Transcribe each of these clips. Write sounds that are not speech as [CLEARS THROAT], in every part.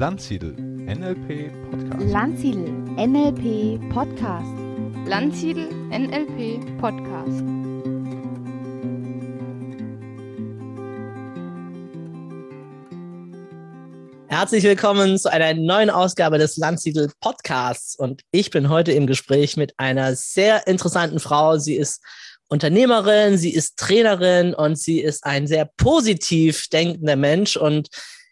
Landsiedel NLP Podcast. Landsiedel NLP Podcast. Landsiedel NLP Podcast. Herzlich willkommen zu einer neuen Ausgabe des Landsiedel Podcasts. Und ich bin heute im Gespräch mit einer sehr interessanten Frau. Sie ist Unternehmerin, sie ist Trainerin und sie ist ein sehr positiv denkender Mensch. Und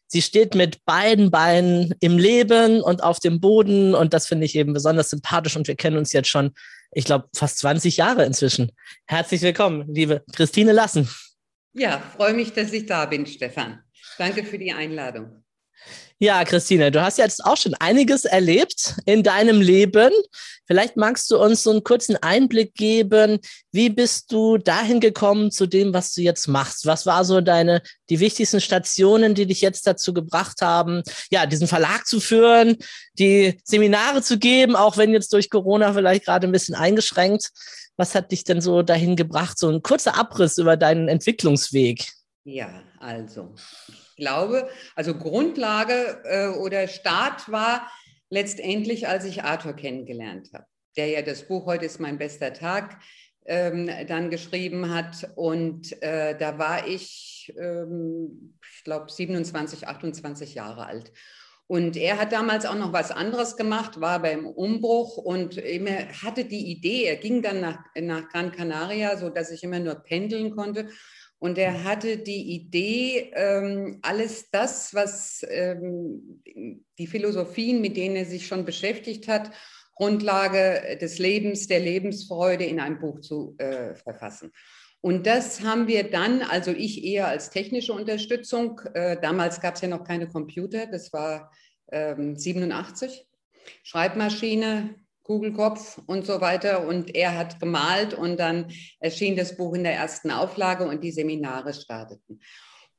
sie steht mit beiden Beinen im Leben und auf dem Boden. Und das finde ich eben besonders sympathisch. Und wir kennen uns jetzt schon, ich glaube, fast 20 Jahre inzwischen. Herzlich willkommen, liebe Christine Lassen. Ja, freue mich, dass ich da bin, Stefan. Danke für die Einladung. Ja, Christine, du hast jetzt auch schon einiges erlebt in deinem Leben. Vielleicht magst du uns so einen kurzen Einblick geben. Wie bist du dahin gekommen zu dem, was du jetzt machst? Was war so deine, die wichtigsten Stationen, die dich jetzt dazu gebracht haben, ja, diesen Verlag zu führen, die Seminare zu geben, auch wenn jetzt durch Corona vielleicht gerade ein bisschen eingeschränkt. Was hat dich denn so dahin gebracht? So ein kurzer Abriss über deinen Entwicklungsweg. Ja, also glaube, also Grundlage äh, oder Start war letztendlich, als ich Arthur kennengelernt habe, der ja das Buch Heute ist mein bester Tag ähm, dann geschrieben hat. Und äh, da war ich, ähm, ich glaube, 27, 28 Jahre alt. Und er hat damals auch noch was anderes gemacht, war beim Umbruch und immer hatte die Idee, er ging dann nach, nach Gran Canaria, sodass ich immer nur pendeln konnte. Und er mhm. hatte die Idee, ähm, alles das, was ähm, die Philosophien, mit denen er sich schon beschäftigt hat, Grundlage des Lebens, der Lebensfreude in ein Buch zu äh, verfassen. Und das haben wir dann, also ich eher als technische Unterstützung, äh, damals gab es ja noch keine Computer, das war ähm, 87, Schreibmaschine, Kugelkopf und so weiter. Und er hat gemalt und dann erschien das Buch in der ersten Auflage und die Seminare starteten.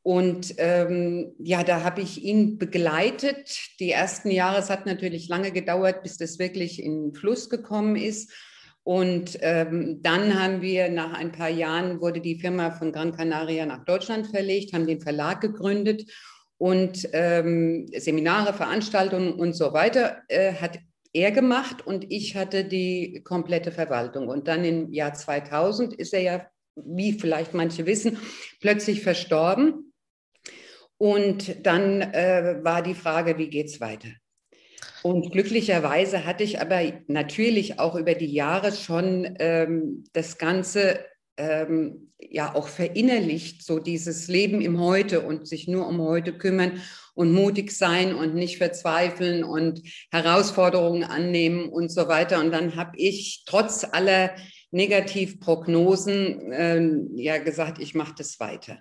Und ähm, ja, da habe ich ihn begleitet. Die ersten Jahre, es hat natürlich lange gedauert, bis das wirklich in Fluss gekommen ist. Und ähm, dann haben wir nach ein paar Jahren, wurde die Firma von Gran Canaria nach Deutschland verlegt, haben den Verlag gegründet und ähm, Seminare, Veranstaltungen und so weiter äh, hat er gemacht und ich hatte die komplette Verwaltung. Und dann im Jahr 2000 ist er ja, wie vielleicht manche wissen, plötzlich verstorben. Und dann äh, war die Frage, wie geht es weiter? Und glücklicherweise hatte ich aber natürlich auch über die Jahre schon ähm, das Ganze ähm, ja auch verinnerlicht, so dieses Leben im Heute und sich nur um heute kümmern und mutig sein und nicht verzweifeln und Herausforderungen annehmen und so weiter. Und dann habe ich trotz aller Negativprognosen äh, ja gesagt, ich mache das weiter.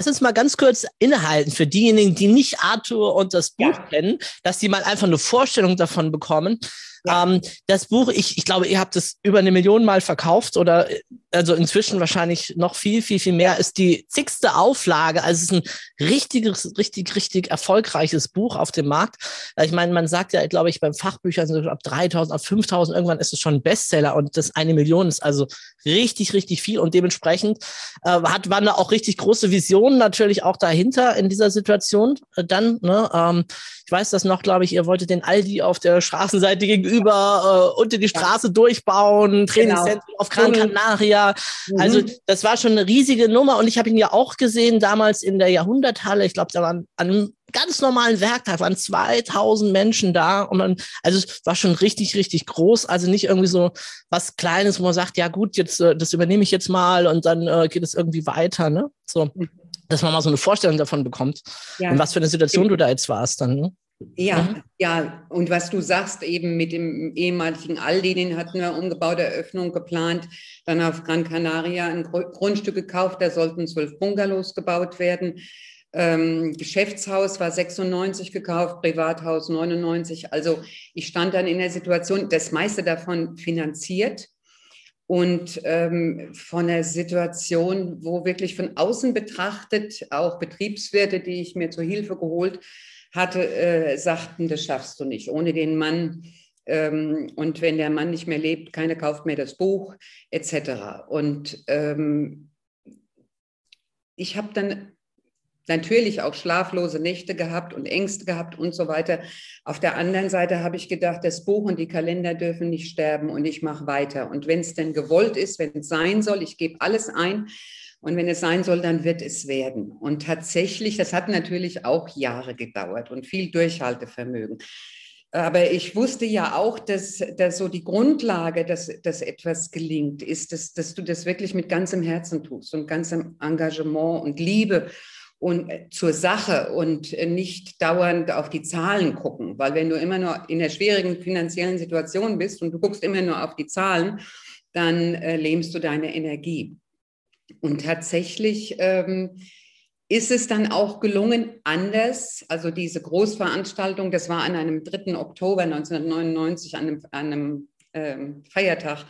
Lass uns mal ganz kurz innehalten für diejenigen, die nicht Arthur und das Buch ja. kennen, dass sie mal einfach eine Vorstellung davon bekommen. Ja. Ähm, das Buch, ich, ich glaube, ihr habt es über eine Million Mal verkauft oder also inzwischen wahrscheinlich noch viel, viel, viel mehr, ist die zigste Auflage. Also es ist ein richtiges, richtig, richtig erfolgreiches Buch auf dem Markt. Ich meine, man sagt ja, glaube ich, beim Fachbüchern so ab 3000, ab 5000, irgendwann ist es schon ein Bestseller und das eine Million ist also richtig, richtig viel und dementsprechend äh, hat, waren da auch richtig große Visionen natürlich auch dahinter in dieser Situation. Äh, dann, ne, ähm, ich weiß das noch, glaube ich, ihr wolltet den Aldi auf der Straßenseite gegenüber äh, unter die Straße ja. durchbauen, Trainingszentrum genau. auf Gran Canaria. Mhm. Also das war schon eine riesige Nummer und ich habe ihn ja auch gesehen damals in der Jahrhunderthalle. Ich glaube, da waren an einem ganz normalen Werktag waren 2000 Menschen da und dann, also es war schon richtig, richtig groß. Also nicht irgendwie so was Kleines, wo man sagt, ja gut, jetzt äh, das übernehme ich jetzt mal und dann äh, geht es irgendwie weiter, ne? So, dass man mal so eine Vorstellung davon bekommt ja. und was für eine Situation du da jetzt warst dann. Ne? Ja, mhm. ja, und was du sagst, eben mit dem ehemaligen Aldi, den hatten wir umgebaute Eröffnung geplant, dann auf Gran Canaria ein Grundstück gekauft, da sollten zwölf Bungalows gebaut werden. Ähm, Geschäftshaus war 96 gekauft, Privathaus 99. Also ich stand dann in der Situation, das meiste davon finanziert und ähm, von der Situation, wo wirklich von außen betrachtet auch Betriebswirte, die ich mir zur Hilfe geholt hatte, äh, sagten, das schaffst du nicht. Ohne den Mann ähm, und wenn der Mann nicht mehr lebt, keiner kauft mehr das Buch, etc. Und ähm, ich habe dann natürlich auch schlaflose Nächte gehabt und Ängste gehabt und so weiter. Auf der anderen Seite habe ich gedacht, das Buch und die Kalender dürfen nicht sterben und ich mache weiter. Und wenn es denn gewollt ist, wenn es sein soll, ich gebe alles ein. Und wenn es sein soll, dann wird es werden. Und tatsächlich, das hat natürlich auch Jahre gedauert und viel Durchhaltevermögen. Aber ich wusste ja auch, dass, dass so die Grundlage, dass, dass etwas gelingt, ist, dass, dass du das wirklich mit ganzem Herzen tust und ganzem Engagement und Liebe und äh, zur Sache und äh, nicht dauernd auf die Zahlen gucken. Weil wenn du immer nur in der schwierigen finanziellen Situation bist und du guckst immer nur auf die Zahlen, dann äh, lähmst du deine Energie. Und tatsächlich ähm, ist es dann auch gelungen, anders, also diese Großveranstaltung, das war an einem 3. Oktober 1999, an einem, an einem ähm, Feiertag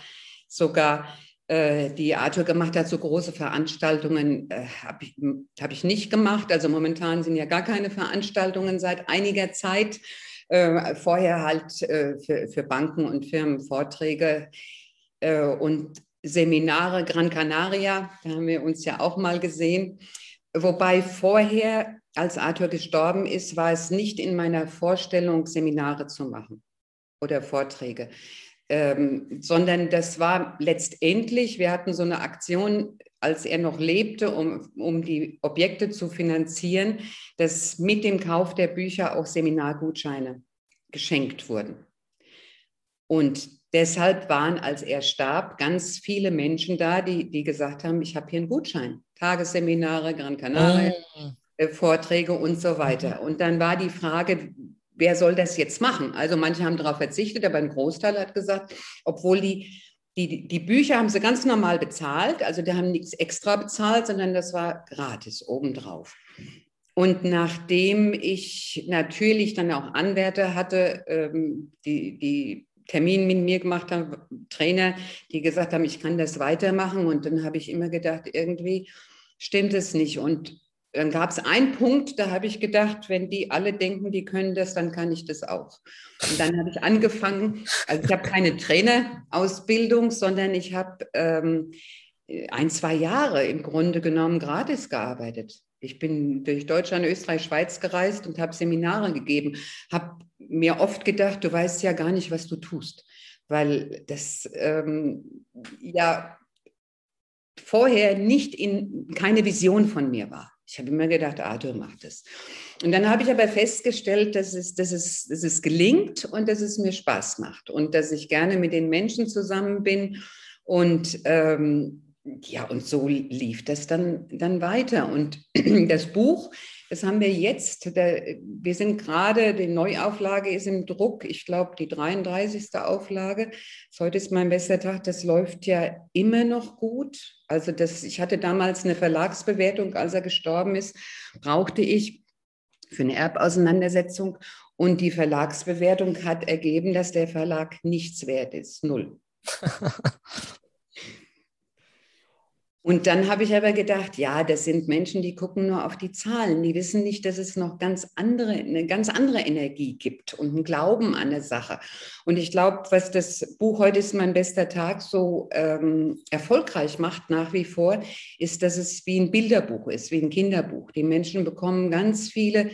sogar, die Arthur gemacht hat, so große Veranstaltungen äh, habe ich, hab ich nicht gemacht. Also momentan sind ja gar keine Veranstaltungen seit einiger Zeit. Äh, vorher halt äh, für, für Banken und Firmen Vorträge äh, und Seminare Gran Canaria. Da haben wir uns ja auch mal gesehen. Wobei vorher, als Arthur gestorben ist, war es nicht in meiner Vorstellung, Seminare zu machen oder Vorträge ähm, sondern das war letztendlich, wir hatten so eine Aktion, als er noch lebte, um, um die Objekte zu finanzieren, dass mit dem Kauf der Bücher auch Seminargutscheine geschenkt wurden. Und deshalb waren, als er starb, ganz viele Menschen da, die, die gesagt haben, ich habe hier einen Gutschein. Tagesseminare, Gran Canaria, oh. Vorträge und so weiter. Und dann war die Frage, wer soll das jetzt machen? Also manche haben darauf verzichtet, aber ein Großteil hat gesagt, obwohl die, die, die Bücher haben sie ganz normal bezahlt, also die haben nichts extra bezahlt, sondern das war gratis obendrauf. Und nachdem ich natürlich dann auch Anwärter hatte, ähm, die, die Termin mit mir gemacht haben, Trainer, die gesagt haben, ich kann das weitermachen. Und dann habe ich immer gedacht, irgendwie stimmt es nicht. Und dann gab es einen Punkt, da habe ich gedacht, wenn die alle denken, die können das, dann kann ich das auch. Und dann habe ich angefangen, also ich habe keine Trainerausbildung, sondern ich habe ähm, ein, zwei Jahre im Grunde genommen gratis gearbeitet. Ich bin durch Deutschland, Österreich, Schweiz gereist und habe Seminare gegeben, habe mir oft gedacht, du weißt ja gar nicht, was du tust, weil das ähm, ja vorher nicht in keine Vision von mir war. Ich habe immer gedacht, Arthur macht es. Und dann habe ich aber festgestellt, dass es, dass, es, dass es gelingt und dass es mir Spaß macht und dass ich gerne mit den Menschen zusammen bin. Und ähm, ja, und so lief das dann, dann weiter. Und [CLEARS THROAT] das Buch, das haben wir jetzt, wir sind gerade, die Neuauflage ist im Druck, ich glaube die 33. Auflage. Heute ist mein bester Tag, das läuft ja immer noch gut. Also das, ich hatte damals eine Verlagsbewertung, als er gestorben ist, brauchte ich für eine Erbauseinandersetzung. Und die Verlagsbewertung hat ergeben, dass der Verlag nichts wert ist. Null. [LAUGHS] Und dann habe ich aber gedacht, ja, das sind Menschen, die gucken nur auf die Zahlen. Die wissen nicht, dass es noch ganz andere, eine ganz andere Energie gibt und einen Glauben an eine Sache. Und ich glaube, was das Buch Heute ist mein bester Tag so ähm, erfolgreich macht nach wie vor, ist, dass es wie ein Bilderbuch ist, wie ein Kinderbuch. Die Menschen bekommen ganz viele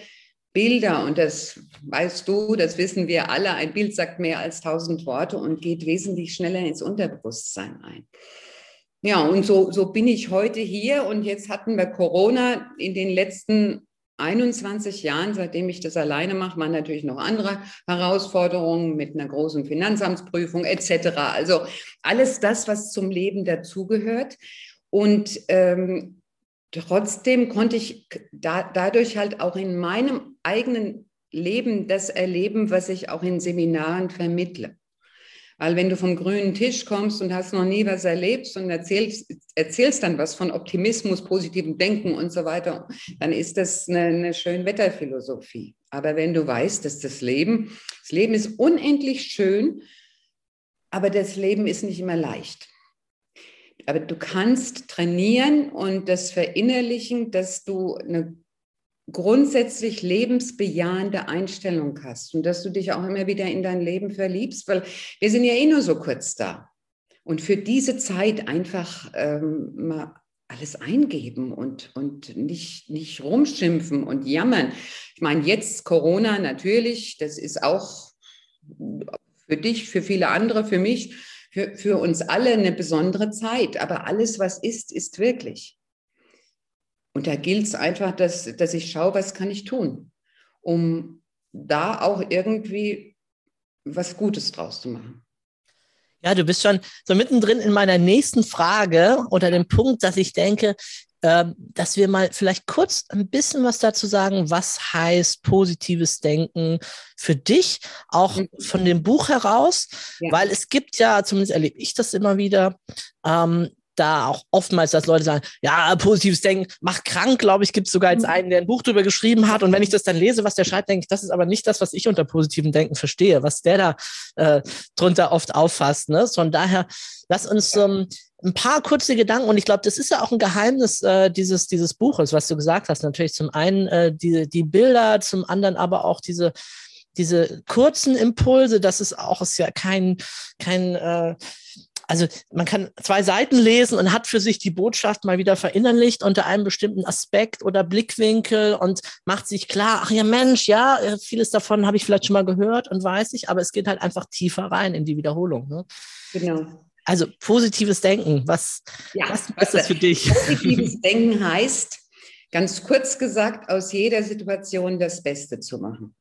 Bilder und das weißt du, das wissen wir alle. Ein Bild sagt mehr als tausend Worte und geht wesentlich schneller ins Unterbewusstsein ein. Ja, und so, so bin ich heute hier und jetzt hatten wir Corona in den letzten 21 Jahren, seitdem ich das alleine mache, waren natürlich noch andere Herausforderungen mit einer großen Finanzamtsprüfung etc. Also alles das, was zum Leben dazugehört. Und ähm, trotzdem konnte ich da, dadurch halt auch in meinem eigenen Leben das erleben, was ich auch in Seminaren vermittle. Weil wenn du vom grünen Tisch kommst und hast noch nie was erlebt und erzählst, erzählst dann was von Optimismus, positivem Denken und so weiter, dann ist das eine, eine Schönwetterphilosophie. Aber wenn du weißt, dass das Leben, das Leben ist unendlich schön, aber das Leben ist nicht immer leicht. Aber du kannst trainieren und das verinnerlichen, dass du eine grundsätzlich lebensbejahende Einstellung hast und dass du dich auch immer wieder in dein Leben verliebst, weil wir sind ja eh nur so kurz da. Und für diese Zeit einfach ähm, mal alles eingeben und, und nicht, nicht rumschimpfen und jammern. Ich meine, jetzt Corona natürlich, das ist auch für dich, für viele andere, für mich, für, für uns alle eine besondere Zeit. Aber alles, was ist, ist wirklich. Und da gilt es einfach, dass, dass ich schaue, was kann ich tun, um da auch irgendwie was Gutes draus zu machen. Ja, du bist schon so mittendrin in meiner nächsten Frage oder dem Punkt, dass ich denke, äh, dass wir mal vielleicht kurz ein bisschen was dazu sagen, was heißt positives Denken für dich, auch mhm. von dem Buch heraus, ja. weil es gibt ja, zumindest erlebe ich das immer wieder, ähm, da auch oftmals, dass Leute sagen, ja, positives Denken macht krank, glaube ich, gibt es sogar jetzt mhm. einen, der ein Buch darüber geschrieben hat. Und wenn ich das dann lese, was der schreibt, denke ich, das ist aber nicht das, was ich unter positivem Denken verstehe, was der da äh, drunter oft auffasst. Ne? Von daher, lass uns ähm, ein paar kurze Gedanken, und ich glaube, das ist ja auch ein Geheimnis äh, dieses, dieses Buches, was du gesagt hast. Natürlich zum einen äh, die, die Bilder, zum anderen aber auch diese diese kurzen Impulse, das ist auch ist ja kein, kein äh, also man kann zwei Seiten lesen und hat für sich die Botschaft mal wieder verinnerlicht unter einem bestimmten Aspekt oder Blickwinkel und macht sich klar, ach ja Mensch, ja, vieles davon habe ich vielleicht schon mal gehört und weiß ich, aber es geht halt einfach tiefer rein in die Wiederholung. Ne? Genau. Also positives Denken, was, ja, was ist das für dich? [LAUGHS] Positives Denken heißt, ganz kurz gesagt, aus jeder Situation das Beste zu machen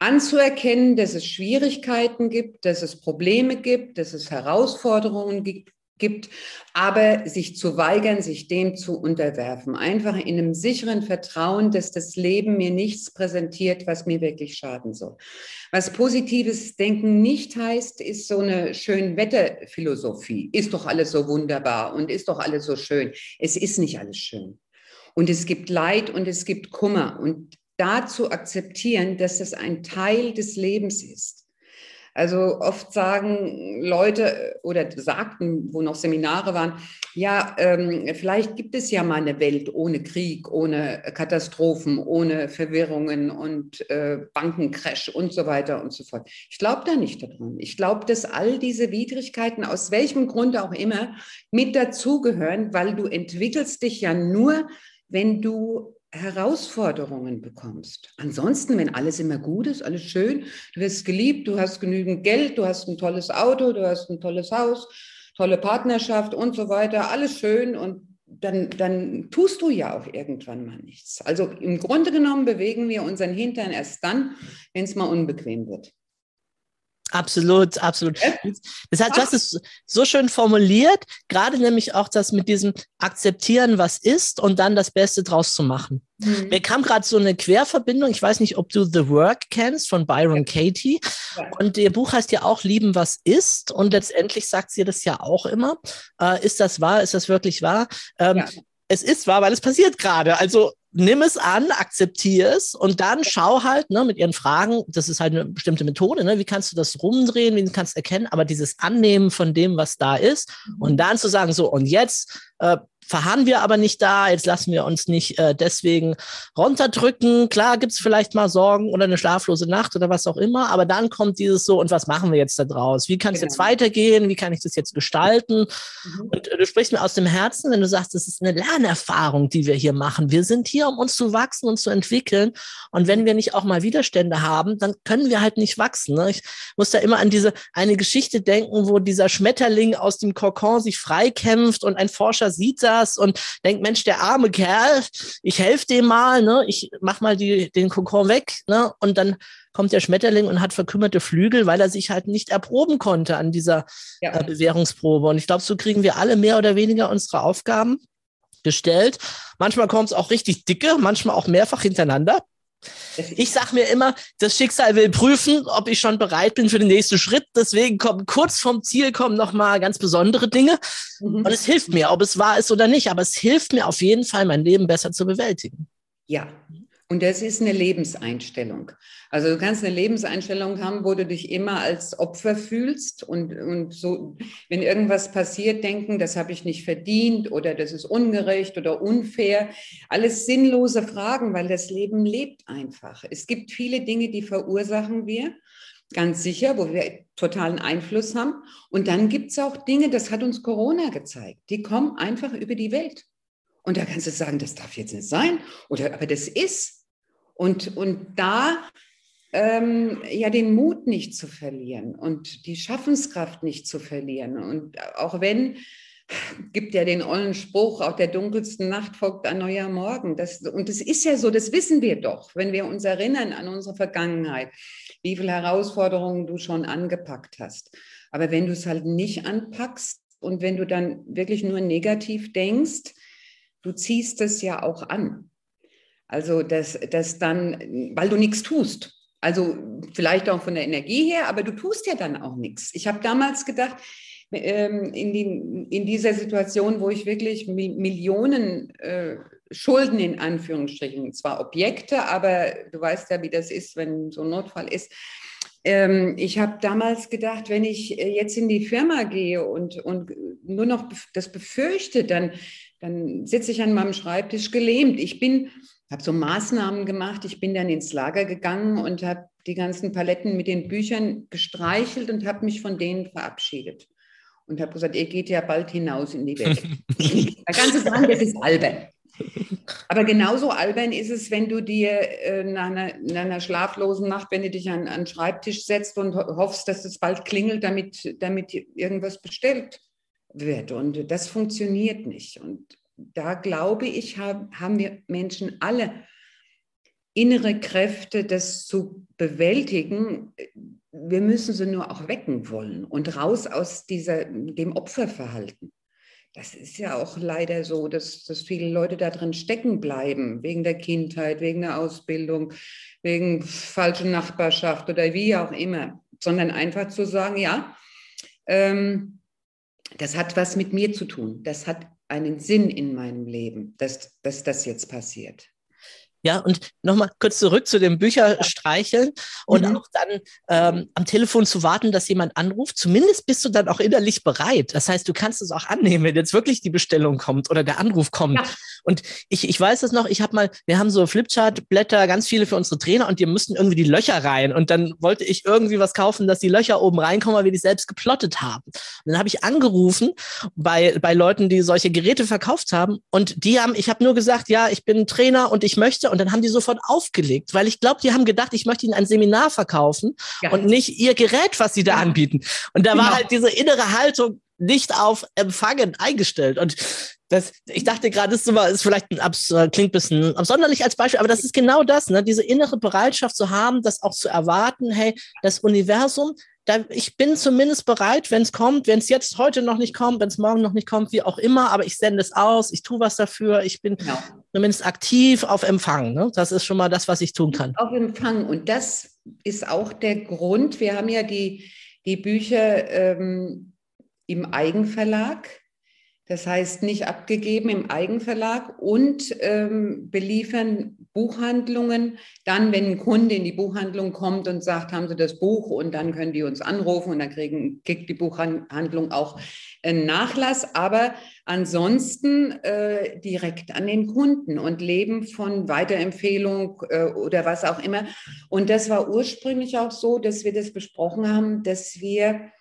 anzuerkennen, dass es Schwierigkeiten gibt, dass es Probleme gibt, dass es Herausforderungen gibt, gibt, aber sich zu weigern, sich dem zu unterwerfen. Einfach in einem sicheren Vertrauen, dass das Leben mir nichts präsentiert, was mir wirklich schaden soll. Was positives Denken nicht heißt, ist so eine schön Wetterphilosophie. Ist doch alles so wunderbar und ist doch alles so schön. Es ist nicht alles schön. Und es gibt Leid und es gibt Kummer. Und da zu akzeptieren, dass das ein Teil des Lebens ist. Also oft sagen Leute oder sagten, wo noch Seminare waren, ja, ähm, vielleicht gibt es ja mal eine Welt ohne Krieg, ohne Katastrophen, ohne Verwirrungen und äh, Bankencrash und so weiter und so fort. Ich glaube da nicht daran. Ich glaube, dass all diese Widrigkeiten, aus welchem Grund auch immer, mit dazugehören, weil du entwickelst dich ja nur, wenn du Herausforderungen bekommst. Ansonsten, wenn alles immer gut ist, alles schön, du wirst geliebt, du hast genügend Geld, du hast ein tolles Auto, du hast ein tolles Haus, tolle Partnerschaft und so weiter, alles schön und dann, dann tust du ja auch irgendwann mal nichts. Also im Grunde genommen bewegen wir unseren Hintern erst dann, wenn es mal unbequem wird. Absolut, absolut. Das heißt, du hast es so schön formuliert, gerade nämlich auch das mit diesem Akzeptieren, was ist und dann das Beste draus zu machen. Mhm. Mir kam gerade so eine Querverbindung. Ich weiß nicht, ob du The Work kennst von Byron. Katie. Ja. Und ihr Buch heißt ja auch Lieben, was ist. Und letztendlich sagt sie das ja auch immer. Äh, ist das wahr? Ist das wirklich wahr? Ähm, ja. Es ist wahr, weil es passiert gerade. Also nimm es an, akzeptiere es und dann schau halt ne, mit ihren Fragen, das ist halt eine bestimmte Methode, ne, wie kannst du das rumdrehen, wie kannst du erkennen, aber dieses Annehmen von dem, was da ist und dann zu sagen, so und jetzt äh, verharren wir aber nicht da, jetzt lassen wir uns nicht äh, deswegen runterdrücken. Klar gibt es vielleicht mal Sorgen oder eine schlaflose Nacht oder was auch immer, aber dann kommt dieses so, und was machen wir jetzt da draus? Wie kann es genau. jetzt weitergehen? Wie kann ich das jetzt gestalten? Mhm. Und äh, du sprichst mir aus dem Herzen, wenn du sagst, das ist eine Lernerfahrung, die wir hier machen. Wir sind hier, um uns zu wachsen und zu entwickeln. Und wenn wir nicht auch mal Widerstände haben, dann können wir halt nicht wachsen. Ne? Ich muss da immer an diese eine Geschichte denken, wo dieser Schmetterling aus dem Kokon sich freikämpft und ein Forscher sieht da, das und denkt, Mensch, der arme Kerl, ich helfe dem mal, ne? ich mach mal die, den Kokon weg, ne? und dann kommt der Schmetterling und hat verkümmerte Flügel, weil er sich halt nicht erproben konnte an dieser ja. äh, Bewährungsprobe. Und ich glaube, so kriegen wir alle mehr oder weniger unsere Aufgaben gestellt. Manchmal kommt es auch richtig dicke, manchmal auch mehrfach hintereinander. Ich sage mir immer, das Schicksal will prüfen, ob ich schon bereit bin für den nächsten Schritt. Deswegen kommen kurz vom Ziel kommen noch mal ganz besondere Dinge. Mhm. Und es hilft mir, ob es wahr ist oder nicht. Aber es hilft mir auf jeden Fall, mein Leben besser zu bewältigen. Ja, und das ist eine Lebenseinstellung. Also du kannst eine Lebenseinstellung haben, wo du dich immer als Opfer fühlst und, und so, wenn irgendwas passiert, denken, das habe ich nicht verdient oder das ist ungerecht oder unfair. Alles sinnlose Fragen, weil das Leben lebt einfach. Es gibt viele Dinge, die verursachen wir. Ganz sicher, wo wir totalen Einfluss haben. Und dann gibt es auch Dinge, das hat uns Corona gezeigt, die kommen einfach über die Welt. Und da kannst du sagen, das darf jetzt nicht sein. Oder aber das ist. Und, und da ähm, ja den Mut nicht zu verlieren und die Schaffenskraft nicht zu verlieren. Und auch wenn, gibt ja den ollen Spruch, auch der dunkelsten Nacht folgt ein neuer Morgen. Das, und das ist ja so, das wissen wir doch, wenn wir uns erinnern an unsere Vergangenheit, wie viele Herausforderungen du schon angepackt hast. Aber wenn du es halt nicht anpackst und wenn du dann wirklich nur negativ denkst, du ziehst es ja auch an. Also, dass, dass dann, weil du nichts tust. Also vielleicht auch von der Energie her, aber du tust ja dann auch nichts. Ich habe damals gedacht, ähm, in, die, in, dieser Situation, wo ich wirklich Millionen äh, Schulden in Anführungsstrichen, zwar Objekte, aber du weißt ja, wie das ist, wenn so ein Notfall ist. Ähm, ich habe damals gedacht, wenn ich äh, jetzt in die Firma gehe und, und nur noch das befürchte, dann, dann sitze ich an meinem Schreibtisch gelähmt. Ich bin habe so Maßnahmen gemacht. Ich bin dann ins Lager gegangen und habe die ganzen Paletten mit den Büchern gestreichelt und habe mich von denen verabschiedet. Und habe gesagt, ihr geht ja bald hinaus in die Welt. da kannst du sagen, das ist albern. Aber genauso albern ist es, wenn du dir äh, nach, einer, nach, einer, schlaflosen Nacht, wenn du dich an, an den Schreibtisch setzt und hoffst, dass es bald klingelt, damit, damit irgendwas bestellt wird. Und das funktioniert nicht. Und da glaube ich, haben wir Menschen alle innere Kräfte, das zu bewältigen. Wir müssen sie nur auch wecken wollen und raus aus dieser, dem Opferverhalten. Das ist ja auch leider so, dass, dass viele Leute da drin stecken bleiben, wegen der Kindheit, wegen der Ausbildung, wegen falscher Nachbarschaft oder wie auch immer, sondern einfach zu sagen, ja, ähm, das hat was mit mir zu tun, das hat einen Sinn in meinem Leben, dass, dass das jetzt passiert. Ja, und nochmal kurz zurück zu dem Bücherstreicheln und mhm. auch dann ähm, am Telefon zu warten, dass jemand anruft. Zumindest bist du dann auch innerlich bereit. Das heißt, du kannst es auch annehmen, wenn jetzt wirklich die Bestellung kommt oder der Anruf kommt. Ja. Und ich, ich weiß es noch, ich habe mal, wir haben so Flipchart-Blätter, ganz viele für unsere Trainer und die müssten irgendwie die Löcher rein. Und dann wollte ich irgendwie was kaufen, dass die Löcher oben reinkommen, weil wir die selbst geplottet haben. Und dann habe ich angerufen bei, bei Leuten, die solche Geräte verkauft haben. Und die haben, ich habe nur gesagt, ja, ich bin Trainer und ich möchte. Und dann haben die sofort aufgelegt, weil ich glaube, die haben gedacht, ich möchte ihnen ein Seminar verkaufen ja. und nicht ihr Gerät, was sie da ja. anbieten. Und da genau. war halt diese innere Haltung, nicht auf Empfangen eingestellt. Und das, ich dachte gerade, ist, ist vielleicht ein abs, äh, klingt ein bisschen absonderlich als Beispiel, aber das ist genau das, ne? diese innere Bereitschaft zu haben, das auch zu erwarten, hey, das Universum, da, ich bin zumindest bereit, wenn es kommt, wenn es jetzt heute noch nicht kommt, wenn es morgen noch nicht kommt, wie auch immer, aber ich sende es aus, ich tue was dafür, ich bin genau. zumindest aktiv auf Empfang. Ne? Das ist schon mal das, was ich tun kann. Auf Empfang. Und das ist auch der Grund. Wir haben ja die, die Bücher ähm, im Eigenverlag das heißt, nicht abgegeben im Eigenverlag und ähm, beliefern Buchhandlungen. Dann, wenn ein Kunde in die Buchhandlung kommt und sagt, haben Sie das Buch und dann können die uns anrufen und dann kriegen, kriegt die Buchhandlung auch einen Nachlass. Aber ansonsten äh, direkt an den Kunden und leben von Weiterempfehlung äh, oder was auch immer. Und das war ursprünglich auch so, dass wir das besprochen haben, dass wir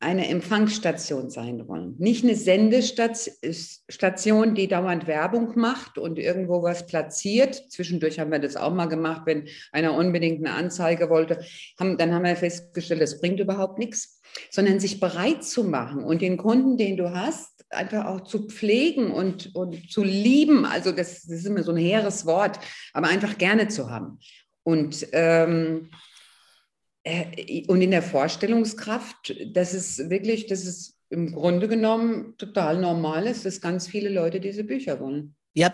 eine Empfangsstation sein wollen. Nicht eine Sendestation, die dauernd Werbung macht und irgendwo was platziert. Zwischendurch haben wir das auch mal gemacht, wenn einer unbedingt eine Anzeige wollte. Haben, dann haben wir festgestellt, das bringt überhaupt nichts, sondern sich bereit zu machen und den Kunden, den du hast, einfach auch zu pflegen und, und zu lieben. Also das, das ist immer so ein hehres Wort, aber einfach gerne zu haben. Und ähm, äh, und in der Vorstellungskraft, das ist wirklich, das ist im Grunde genommen total normal ist, dass ganz viele Leute diese Bücher wollen. Ja,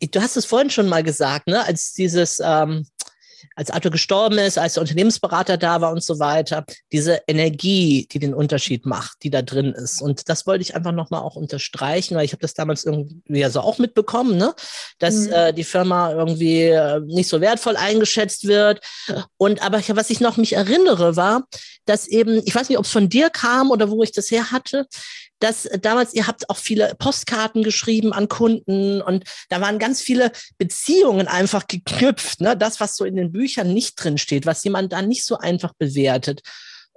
du hast es vorhin schon mal gesagt, ne? als dieses ähm, als Arthur gestorben ist, als der Unternehmensberater da war und so weiter, diese Energie, die den Unterschied macht, die da drin ist. Und das wollte ich einfach nochmal auch unterstreichen, weil ich habe das damals irgendwie ja so auch mitbekommen, ne? dass mhm. äh, die Firma irgendwie äh, nicht so wertvoll eingeschätzt wird. Und aber was ich noch mich erinnere, war, dass eben, ich weiß nicht, ob es von dir kam oder wo ich das her hatte, dass damals, ihr habt auch viele Postkarten geschrieben an Kunden und da waren ganz viele Beziehungen einfach geknüpft. Ne? Das, was so in den Büchern nicht drin steht, was jemand da nicht so einfach bewertet.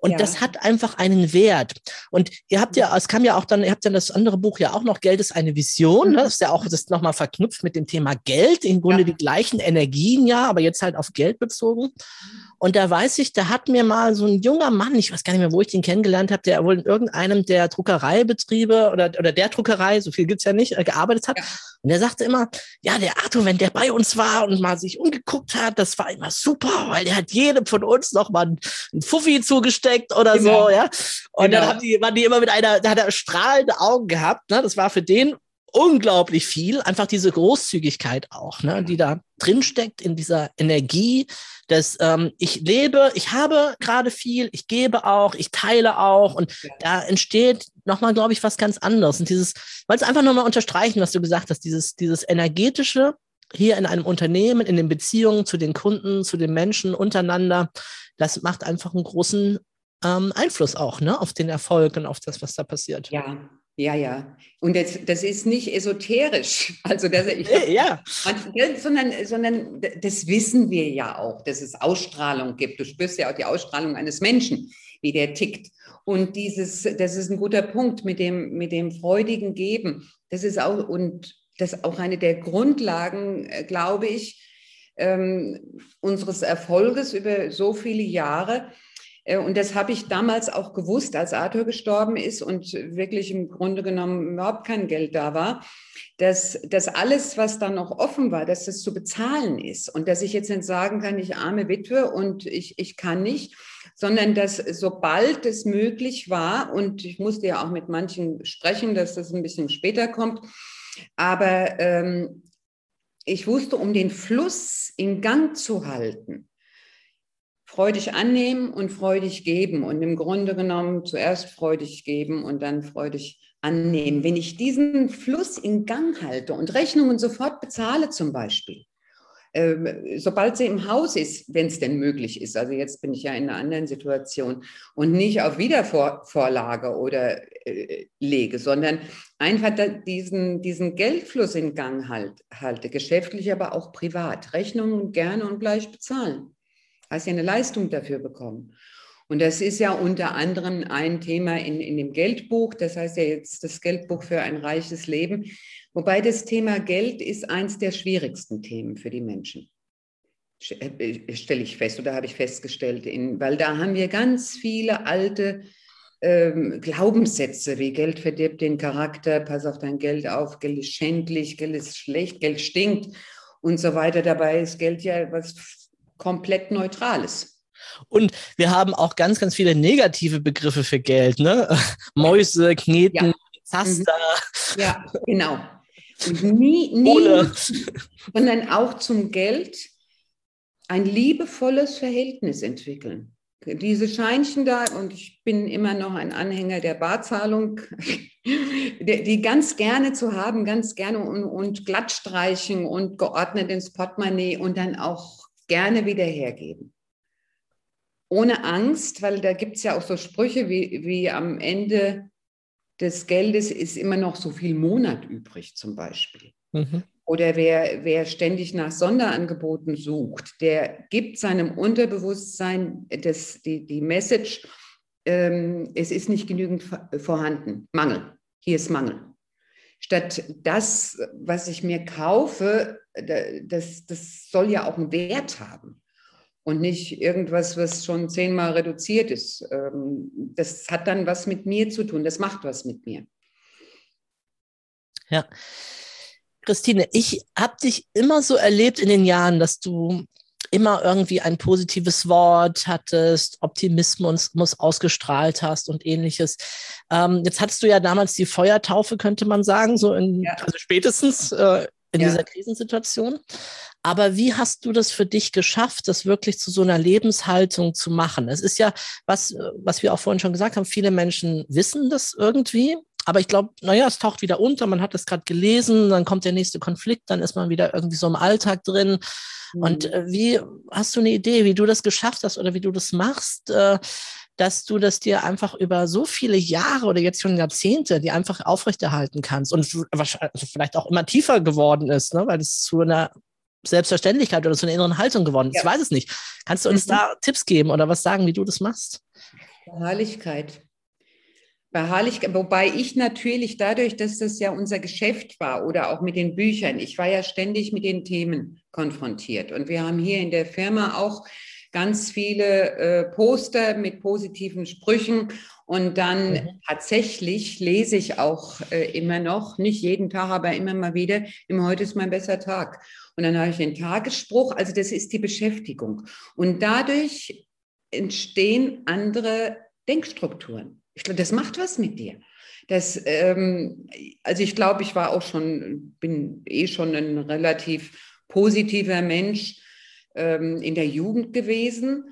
Und Ja. das hat einfach einen Wert. Und ihr habt ja, es kam ja auch dann, ihr habt ja das andere Buch ja auch noch, Geld ist eine Vision. Ne? Das ist ja auch das nochmal verknüpft mit dem Thema Geld. Im Grunde Ja. die gleichen Energien, ja, aber jetzt halt auf Geld bezogen. Und da weiß ich, da hat mir mal so ein junger Mann, ich weiß gar nicht mehr, wo ich den kennengelernt habe, der wohl in irgendeinem der Druckereibetriebe oder, oder der Druckerei, so viel gibt's ja nicht, äh, gearbeitet hat. Ja. Und der sagte immer, ja, der Arthur, wenn der bei uns war und mal sich umgeguckt hat, das war immer super, weil der hat jedem von uns noch mal ein Fuffi zugesteckt oder Genau. so, ja. Und dann Genau. haben die, waren die immer mit einer, da hat er strahlende Augen gehabt, ne? Das war für den unglaublich viel, einfach diese Großzügigkeit auch, ne, die da drin steckt in dieser Energie, dass ähm, ich lebe, ich habe gerade viel, ich gebe auch, ich teile auch und da entsteht nochmal, glaube ich, was ganz anderes. Und dieses, weil es einfach nochmal unterstreichen, was du gesagt hast, dieses, dieses energetische hier in einem Unternehmen, in den Beziehungen zu den Kunden, zu den Menschen untereinander, das macht einfach einen großen ähm, Einfluss auch ne, auf den Erfolg und auf das, was da passiert. Ja, ja, ja. Und das, das ist nicht esoterisch, [LAUGHS] also dass ich, ja. sondern, sondern das wissen wir ja auch, dass es Ausstrahlung gibt. Du spürst ja auch die Ausstrahlung eines Menschen, wie der tickt. Und dieses, das ist ein guter Punkt mit dem, mit dem freudigen Geben. Das ist auch, und das ist auch eine der Grundlagen, äh, glaube ich, ähm, unseres Erfolges über so viele Jahre. Äh, Und das habe ich damals auch gewusst, als Arthur gestorben ist und wirklich im Grunde genommen überhaupt kein Geld da war, dass, dass alles, was dann noch offen war, dass das zu bezahlen ist und dass ich jetzt nicht sagen kann, ich arme Witwe und ich, ich kann nicht, sondern dass sobald es möglich war, und ich musste ja auch mit manchen sprechen, dass das ein bisschen später kommt, aber ähm, ich wusste, um den Fluss in Gang zu halten, freudig annehmen und freudig geben und im Grunde genommen zuerst freudig geben und dann freudig annehmen. Wenn ich diesen Fluss in Gang halte und Rechnungen sofort bezahle zum Beispiel, ähm, sobald sie im Haus ist, wenn es denn möglich ist, also jetzt bin ich ja in einer anderen Situation und nicht auf Wiedervorlage oder äh, lege, sondern einfach diesen, diesen Geldfluss in Gang halt, halte, geschäftlich, aber auch privat, Rechnungen gerne und gleich bezahlen hast ja eine Leistung dafür bekommen. Und das ist ja unter anderem ein Thema in, in dem Geldbuch. Das heißt ja jetzt das Geldbuch für ein reiches Leben. Wobei das Thema Geld ist eins der schwierigsten Themen für die Menschen. Stelle ich fest oder habe ich festgestellt, in, weil da haben wir ganz viele alte ähm, Glaubenssätze wie Geld verdirbt den Charakter, pass auf dein Geld auf, Geld ist schändlich, Geld ist schlecht, Geld stinkt und so weiter. Dabei ist Geld ja was komplett Neutrales. Und wir haben auch ganz, ganz viele negative Begriffe für Geld, ne? [LAUGHS] Mäuse, Kneten, Ja. Zaster, Ja, genau. Und nie, nie, Kohle. [LAUGHS] sondern auch zum Geld ein liebevolles Verhältnis entwickeln. Diese Scheinchen da, und ich bin immer noch ein Anhänger der Barzahlung, [LAUGHS] die die ganz gerne zu haben, ganz gerne und, und glatt streichen und geordnet ins Portemonnaie und dann auch gerne wieder hergeben. Ohne Angst, weil da gibt es ja auch so Sprüche wie, wie am Ende des Geldes ist immer noch so viel Monat übrig zum Beispiel. Mhm. Oder wer, wer ständig nach Sonderangeboten sucht, der gibt seinem Unterbewusstsein das, die, die Message, ähm, es ist nicht genügend vor- vorhanden. Mangel. Hier ist Mangel. Statt das, was ich mir kaufe, da- das, das soll ja auch einen Wert haben. Und nicht irgendwas, was schon zehnmal reduziert ist. Ähm, Das hat dann was mit mir zu tun. Das macht was mit mir. Ja. Christine, ich habe dich immer so erlebt in den Jahren, dass du immer irgendwie ein positives Wort hattest, Optimismus muss ausgestrahlt hast und ähnliches. Ähm, jetzt hattest du ja damals die Feuertaufe, könnte man sagen, so in, Ja. also spätestens äh, in Ja. dieser Krisensituation. Aber wie hast du das für dich geschafft, das wirklich zu so einer Lebenshaltung zu machen? Es ist ja, was, äh, was wir auch vorhin schon gesagt haben, viele Menschen wissen das irgendwie, aber ich glaube, naja, es taucht wieder unter, man hat es gerade gelesen, dann kommt der nächste Konflikt, dann ist man wieder irgendwie so im Alltag drin. Und Mhm. äh, wie hast du eine Idee, wie du das geschafft hast oder wie du das machst, äh, dass du das dir einfach über so viele Jahre oder jetzt schon Jahrzehnte, die einfach aufrechterhalten kannst und wahrscheinlich also vielleicht auch immer tiefer geworden ist, ne, weil es zu einer Selbstverständlichkeit oder zu einer inneren Haltung geworden ist. Ich Ja. weiß es nicht. Kannst du uns Mhm. da Tipps geben oder was sagen, wie du das machst? Beharrlichkeit. Beharrlichkeit, wobei ich natürlich dadurch, dass das ja unser Geschäft war oder auch mit den Büchern, ich war ja ständig mit den Themen konfrontiert. Und wir haben hier in der Firma auch ganz viele äh, Poster mit positiven Sprüchen. Und dann mhm. tatsächlich lese ich auch äh, immer noch, nicht jeden Tag, aber immer mal wieder, immer heute ist mein besser Tag. Und dann habe ich den Tagesspruch, also das ist die Beschäftigung. Und dadurch entstehen andere Denkstrukturen. Ich glaube, das macht was mit dir. Das, ähm, also ich glaube, ich war auch schon, bin eh schon ein relativ positiver Mensch ähm, in der Jugend gewesen.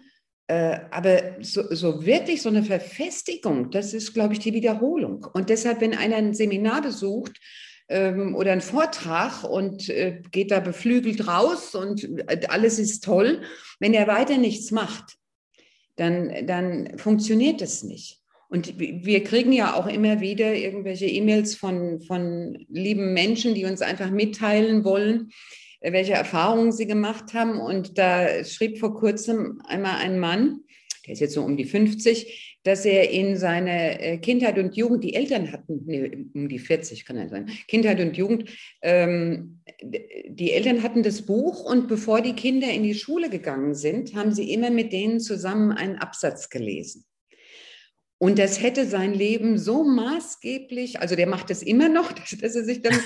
Äh, aber so, so, wirklich so eine Verfestigung, das ist, glaube ich, die Wiederholung. Und deshalb, wenn einer ein Seminar besucht, ähm, oder einen Vortrag und äh, geht da beflügelt raus und äh, alles ist toll. Wenn er weiter nichts macht, dann, dann funktioniert es nicht. Und wir kriegen ja auch immer wieder irgendwelche E-Mails von, von lieben Menschen, die uns einfach mitteilen wollen, welche Erfahrungen sie gemacht haben. Und da schrieb vor kurzem einmal ein Mann, der ist jetzt so um die 50, dass er in seiner äh, Kindheit und Jugend, die Eltern hatten, nee, um die 40 kann er sein, Kindheit und Jugend, ähm, die Eltern hatten das Buch und bevor die Kinder in die Schule gegangen sind, haben sie immer mit denen zusammen einen Absatz gelesen. Und das hätte sein Leben so maßgeblich, also der macht es immer noch, [LAUGHS] dass, dass er sich damit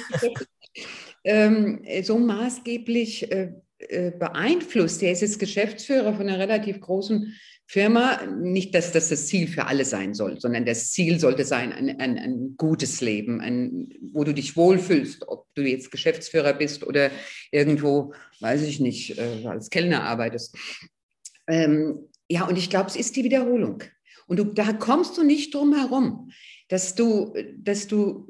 ähm, so maßgeblich äh, äh, beeinflusst. Er ist jetzt Geschäftsführer von einer relativ großen Firma. Nicht, dass das das Ziel für alle sein soll, sondern das Ziel sollte sein, ein, ein, ein gutes Leben, ein, wo du dich wohlfühlst, ob du jetzt Geschäftsführer bist oder irgendwo, weiß ich nicht, äh, als Kellner arbeitest. Ähm, ja, und ich glaube, es ist die Wiederholung. Und du, da kommst du nicht drum herum, dass du, dass du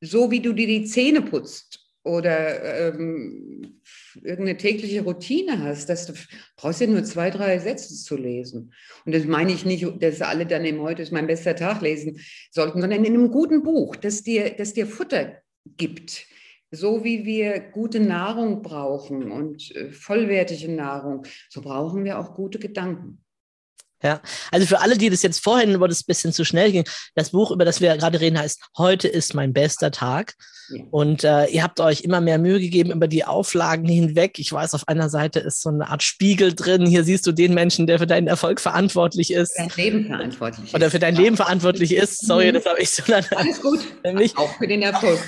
so wie du dir die Zähne putzt oder ähm, irgendeine tägliche Routine hast, dass du brauchst ja nur zwei, drei Sätze zu lesen. Und das meine ich nicht, dass alle dann im Heute ist mein bester Tag lesen sollten, sondern in einem guten Buch, das dir, das dir Futter gibt. So wie wir gute Nahrung brauchen und äh, vollwertige Nahrung, so brauchen wir auch gute Gedanken. Ja, also für alle, die das jetzt vorhin, wo das ein bisschen zu schnell ging, das Buch, über das wir gerade reden, heißt Heute ist mein bester Tag. Und äh, ihr habt euch immer mehr Mühe gegeben über die Auflagen hinweg. Ich weiß, auf einer Seite ist so eine Art Spiegel drin. Hier siehst du den Menschen, der für deinen Erfolg verantwortlich ist. Für dein Leben verantwortlich ist. Oder für dein Leben verantwortlich ist. Sorry, mhm. das habe ich so lange. Alles [LAUGHS] gut. Nämlich. Auch für den Erfolg.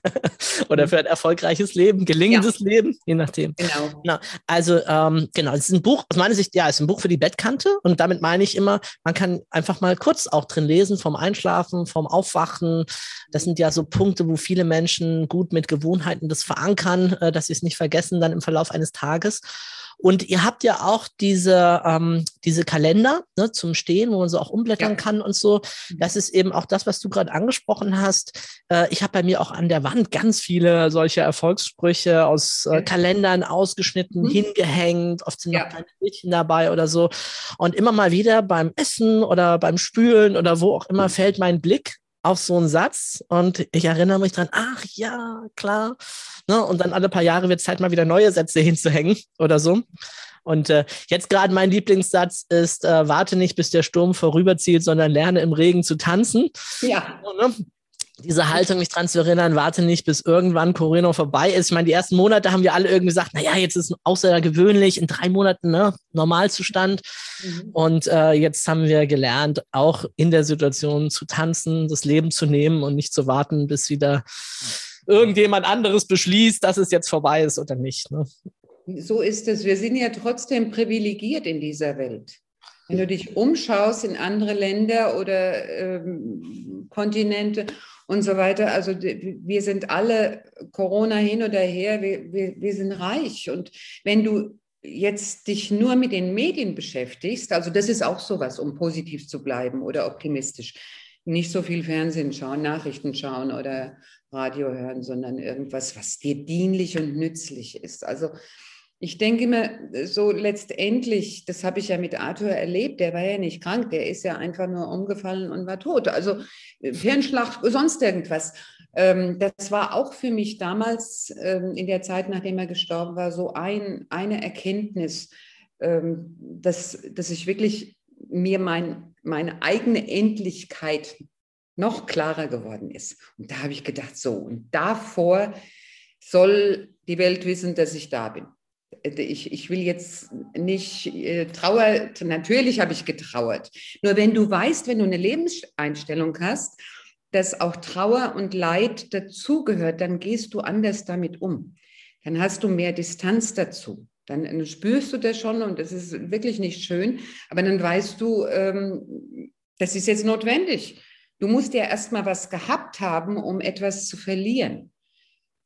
[LAUGHS] Oder für ein erfolgreiches Leben, gelingendes ja. Leben, je nachdem. Genau. genau. Also, ähm, genau, es ist ein Buch, aus meiner Sicht, ja, es ist ein Buch für die Bettkante. Und damit meine ich immer, man kann einfach mal kurz auch drin lesen, vom Einschlafen, vom Aufwachen. Das sind ja so Punkte, wo viele Menschen gut mit Gewohnheiten das verankern, äh, dass sie es nicht vergessen dann im Verlauf eines Tages. Und ihr habt ja auch diese, ähm, diese Kalender ne, zum Stehen, wo man so auch umblättern ja. kann und so. Mhm. Das ist eben auch das, was du gerade angesprochen hast. Äh, ich habe bei mir auch an der Wand ganz viele solche Erfolgssprüche aus äh, Kalendern ausgeschnitten, mhm. hingehängt. Oft sind ja. noch kleine Bildchen dabei oder so. Und immer mal wieder beim Essen oder beim Spülen oder wo auch immer mhm. fällt mein Blick auf so einen Satz und ich erinnere mich dran, ach ja, klar. Ne? Und dann alle paar Jahre wird es halt mal wieder neue Sätze [LAUGHS] hinzuhängen oder so. Und äh, jetzt gerade mein Lieblingssatz ist, äh, warte nicht, bis der Sturm vorüberzieht, sondern lerne im Regen zu tanzen. Ja. Ne? Diese Haltung, mich dran zu erinnern, warte nicht, bis irgendwann Corona vorbei ist. Ich meine, die ersten Monate haben wir alle irgendwie gesagt, naja, jetzt ist es außergewöhnlich, in drei Monaten ne, Normalzustand. Mhm. Und äh, jetzt haben wir gelernt, auch in der Situation zu tanzen, das Leben zu nehmen und nicht zu warten, bis wieder irgendjemand anderes beschließt, dass es jetzt vorbei ist oder nicht. Ne? So ist es. Wir sind ja trotzdem privilegiert in dieser Welt. Wenn du dich umschaust in andere Länder oder ähm, Kontinente und so weiter. Also wir sind alle Corona hin oder her, wir, wir, wir sind reich. Und wenn du jetzt dich nur mit den Medien beschäftigst, also das ist auch sowas, um positiv zu bleiben oder optimistisch, nicht so viel Fernsehen schauen, Nachrichten schauen oder Radio hören, sondern irgendwas, was dir dienlich und nützlich ist. Also ich denke mir, so letztendlich, das habe ich ja mit Arthur erlebt, der war ja nicht krank, der ist ja einfach nur umgefallen und war tot. Also Hirnschlag, sonst irgendwas. Ähm, das war auch für mich damals ähm, in der Zeit, nachdem er gestorben war, so ein, eine Erkenntnis, ähm, dass, dass ich wirklich mir mein, meine eigene Endlichkeit noch klarer geworden ist. Und da habe ich gedacht, so, und davor soll die Welt wissen, dass ich da bin. Ich, ich will jetzt nicht äh, trauer, natürlich habe ich getrauert. Nur wenn du weißt, wenn du eine Lebenseinstellung hast, dass auch Trauer und Leid dazugehört, dann gehst du anders damit um. Dann hast du mehr Distanz dazu. Dann spürst du das schon und das ist wirklich nicht schön, aber dann weißt du, ähm, das ist jetzt notwendig. Du musst ja erstmal was gehabt haben, um etwas zu verlieren.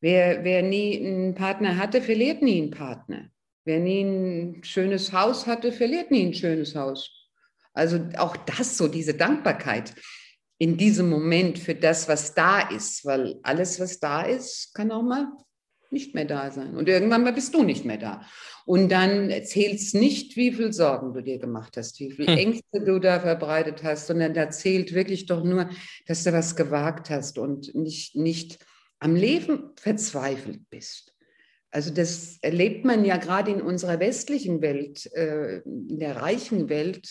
Wer, wer nie einen Partner hatte, verliert nie einen Partner. Wer nie ein schönes Haus hatte, verliert nie ein schönes Haus. Also auch das, so diese Dankbarkeit in diesem Moment für das, was da ist, weil alles, was da ist, kann auch mal nicht mehr da sein. Und irgendwann mal bist du nicht mehr da. Und dann zählt nicht, wie viel Sorgen du dir gemacht hast, wie viel hm. Ängste du da verbreitet hast, sondern da zählt wirklich doch nur, dass du was gewagt hast und nicht, nicht am Leben verzweifelt bist. Also das erlebt man ja gerade in unserer westlichen Welt, äh, in der reichen Welt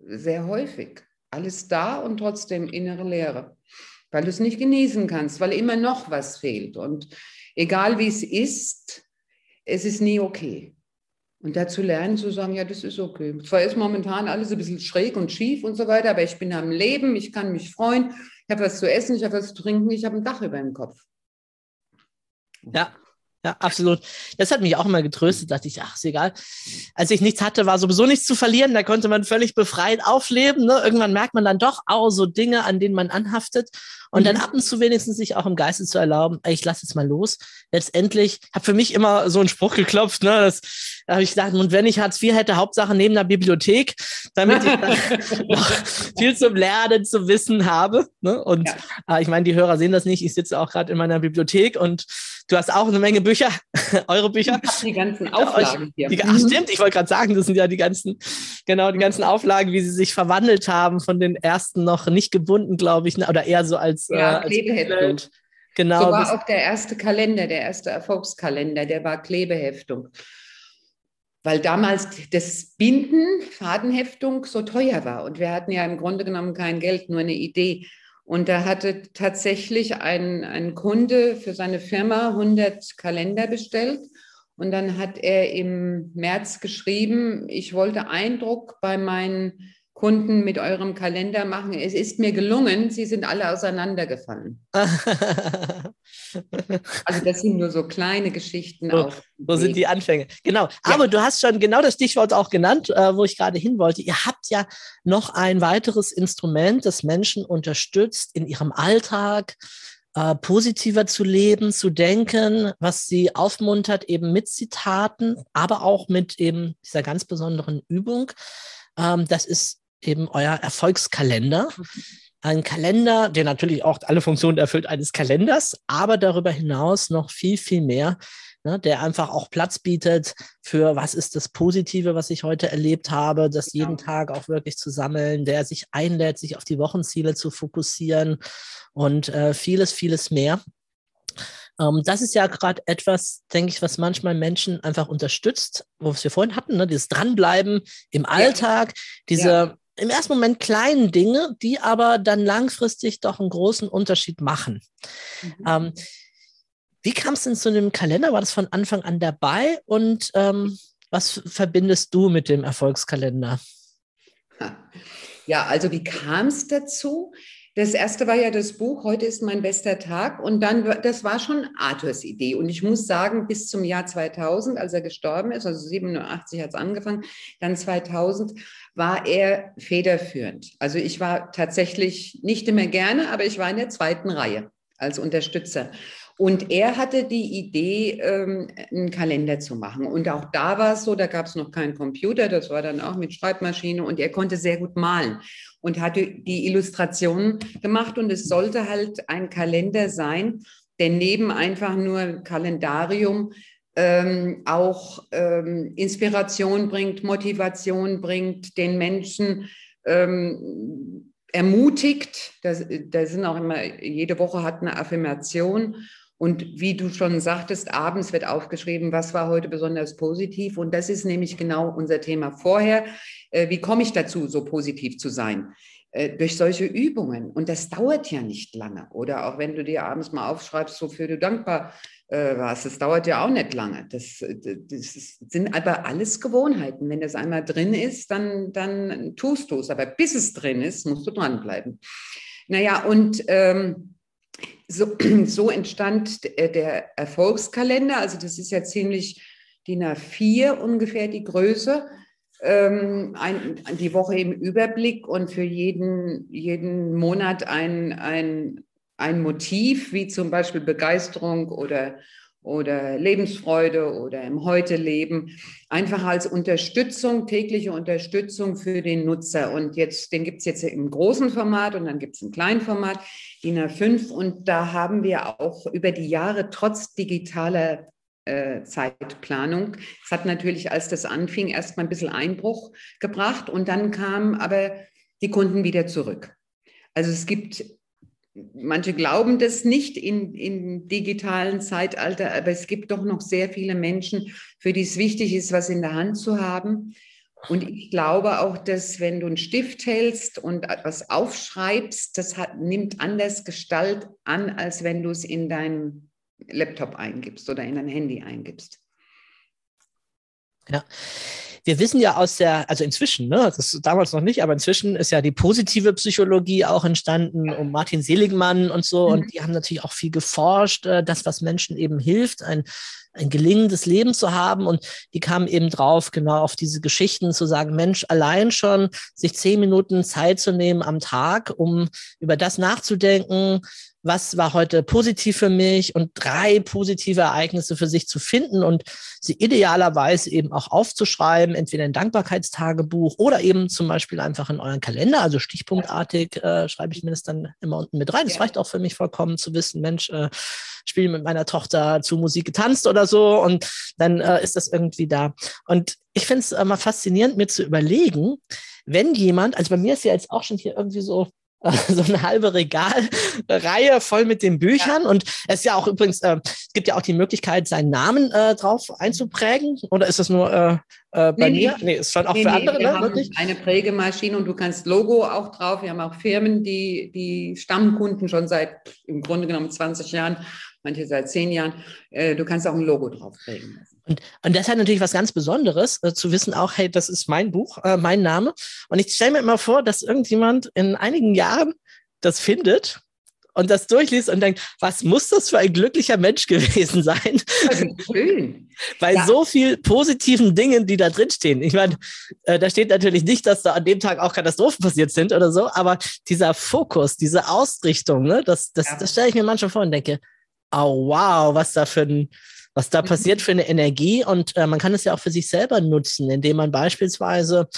sehr häufig. Alles da und trotzdem innere Leere, weil du es nicht genießen kannst, weil immer noch was fehlt. Und egal wie es ist, es ist nie okay. Und dazu lernen zu sagen, ja, das ist okay. Zwar ist momentan alles ein bisschen schräg und schief und so weiter, aber ich bin am Leben, ich kann mich freuen, ich habe was zu essen, ich habe was zu trinken, ich habe ein Dach über dem Kopf. Ja, ja, absolut. Das hat mich auch immer getröstet, dachte ich, ach, ist egal. Als ich nichts hatte, war sowieso nichts zu verlieren, da konnte man völlig befreit aufleben. Ne? Irgendwann merkt man dann doch auch so Dinge, an denen man anhaftet. Und mhm. dann ab und zu wenigstens sich auch im Geiste zu erlauben, ey, ich lasse jetzt mal los. Letztendlich hat für mich immer so ein Spruch geklopft, ne? Das, da habe ich gedacht, und wenn ich Hartz IV hätte, Hauptsache neben der Bibliothek, damit ich dann [LAUGHS] noch viel zum Lernen, zu wissen habe. Ne? Und ja. äh, ich meine, die Hörer sehen das nicht. Ich sitze auch gerade in meiner Bibliothek und du hast auch eine Menge Bücher, [LAUGHS] eure Bücher. Die ganzen Auflagen hier. Die, ach, mhm. stimmt, ich wollte gerade sagen, das sind ja die ganzen, genau, die ganzen Auflagen, wie sie sich verwandelt haben von den ersten noch nicht gebunden, glaube ich, ne? oder eher so als als, ja, äh, Klebeheftung. Genau. So war auch der erste Kalender, der erste Erfolgskalender, der war Klebeheftung. Weil damals das Binden, Fadenheftung so teuer war. Und wir hatten ja im Grunde genommen kein Geld, nur eine Idee. Und da hatte tatsächlich ein, Kunde für seine Firma 100 Kalender bestellt. Und dann hat er im März geschrieben, ich wollte Eindruck bei meinen Kunden mit eurem Kalender machen. Es ist mir gelungen, sie sind alle auseinandergefallen. also das sind nur so kleine Geschichten. So, so sind die Anfänge. Genau. Ja. Aber du hast schon genau das Stichwort auch genannt, äh, wo ich gerade hin wollte. Ihr habt ja noch ein weiteres Instrument, das Menschen unterstützt in ihrem Alltag. Äh, positiver zu leben, zu denken, was sie aufmuntert, eben mit Zitaten, aber auch mit eben dieser ganz besonderen Übung. Ähm, das ist eben euer Erfolgskalender. Mhm. Ein Kalender, der natürlich auch alle Funktionen erfüllt eines Kalenders, aber darüber hinaus noch viel, viel mehr, ne, der einfach auch Platz bietet für was ist das Positive, was ich heute erlebt habe, das jeden Tag auch wirklich zu sammeln, der sich einlädt, sich auf die Wochenziele zu fokussieren und äh, vieles, vieles mehr. Ähm, das ist ja gerade etwas, denke ich, was manchmal Menschen einfach unterstützt, wo wir vorhin hatten, ne? dieses Dranbleiben im Alltag, ja. diese ja im ersten Moment kleinen Dinge, die aber dann langfristig doch einen großen Unterschied machen. Mhm. Ähm, wie kam es denn zu dem Kalender? War das von Anfang an dabei? Und ähm, was verbindest du mit dem Erfolgskalender? Ja, also wie kam es dazu? Das erste war ja das Buch, heute ist mein bester Tag. Und dann, das war schon Arthurs Idee. Und ich muss sagen, bis zum Jahr 2000, als er gestorben ist, also 87 hat es angefangen, dann 2000 war er federführend. Also ich war tatsächlich nicht immer gerne, aber ich war in der zweiten Reihe als Unterstützer. Und er hatte die Idee, ähm, einen Kalender zu machen. Und auch da war es so, da gab es noch keinen Computer, das war dann auch mit Schreibmaschine und er konnte sehr gut malen und hatte die Illustrationen gemacht. Und es sollte halt ein Kalender sein, der neben einfach nur Kalendarium ähm, auch ähm, Inspiration bringt, Motivation bringt, den Menschen ähm, ermutigt. Da sind auch immer, jede Woche hat eine Affirmation und wie du schon sagtest, abends wird aufgeschrieben, was war heute besonders positiv. Und das ist nämlich genau unser Thema vorher. äh, wie komme ich dazu, so positiv zu sein? Äh, durch solche Übungen. Und das dauert ja nicht lange. Oder auch wenn du dir abends mal aufschreibst, wofür du dankbar äh, warst, das dauert ja auch nicht lange. Das, das sind aber alles Gewohnheiten. Wenn das einmal drin ist, dann, dann tust du es. Aber bis es drin ist, musst du dranbleiben. Naja, und ähm, so, [CLEARS THROAT] so entstand der Erfolgskalender. Also das ist ja ziemlich DIN A4 ungefähr die Größe. Ähm, ein, die Woche im Überblick und für jeden, jeden Monat ein, ein, ein Motiv, wie zum Beispiel Begeisterung oder, oder Lebensfreude oder im Heute leben, einfach als Unterstützung, tägliche Unterstützung für den Nutzer. Und jetzt, den gibt es jetzt im großen Format und dann gibt es ein kleinen Format, DIN A5. Und da haben wir auch über die Jahre trotz digitaler äh, Zeitplanung. Es hat natürlich, als das anfing, erstmal ein bisschen Einbruch gebracht und dann kamen aber die Kunden wieder zurück. Also es gibt, manche glauben das nicht in, im digitalen Zeitalter, aber es gibt doch noch sehr viele Menschen, für die es wichtig ist, was in der Hand zu haben. Und ich glaube auch, dass wenn du einen Stift hältst und etwas aufschreibst, das hat, nimmt anders Gestalt an, als wenn du es in deinem Laptop eingibst oder in dein Handy eingibst. Ja. Wir wissen ja aus der, also inzwischen, ne, das damals noch nicht, aber inzwischen ist ja die positive Psychologie auch entstanden um Martin Seligmann und so. Mhm. Und die haben natürlich auch viel geforscht, äh, das, was Menschen eben hilft, ein, ein gelingendes Leben zu haben. Und die kamen eben drauf, genau auf diese Geschichten zu sagen, Mensch, allein schon sich zehn Minuten Zeit zu nehmen am Tag, um über das nachzudenken, was war heute positiv für mich und drei positive Ereignisse für sich zu finden und sie idealerweise eben auch aufzuschreiben, entweder in Dankbarkeitstagebuch oder eben zum Beispiel einfach in euren Kalender, also stichpunktartig äh, schreibe ich mir das dann immer unten mit rein. Das ja. reicht auch für mich vollkommen zu wissen, Mensch, äh, spiele mit meiner Tochter zu Musik getanzt oder so und dann äh, ist das irgendwie da. Und ich finde es immer faszinierend, mir zu überlegen, wenn jemand, also bei mir ist ja jetzt auch schon hier irgendwie so [LAUGHS] so eine halbe Regalreihe voll mit den Büchern. Ja. Und es ist ja auch übrigens, äh, es gibt ja auch die Möglichkeit, seinen Namen äh, drauf einzuprägen. Oder ist das nur äh, äh bei nee, mir? Nee, ist schon auch nee, für andere, nee, ne? Wirklich? Eine Prägemaschine und du kannst Logo auch drauf. Wir haben auch Firmen, die, die Stammkunden schon seit im Grunde genommen 20 Jahren, manche seit 10 Jahren. Äh, du kannst auch ein Logo drauf prägen lassen. Und, und das hat natürlich was ganz Besonderes, äh, zu wissen auch, hey, das ist mein Buch, äh, mein Name. Und ich stelle mir immer vor, dass irgendjemand in einigen Jahren das findet und das durchliest und denkt, was muss das für ein glücklicher Mensch [LAUGHS] gewesen sein? Schön. Bei ja. so viel positiven Dingen, die da drin stehen. Ich meine, äh, da steht natürlich nicht, dass da an dem Tag auch Katastrophen passiert sind oder so, aber dieser Fokus, diese Ausrichtung, ne, das, das, ja. das stelle ich mir manchmal vor und denke, oh wow, was da für ein was da passiert für eine Energie. Und äh, man kann es ja auch für sich selber nutzen, indem man beispielsweise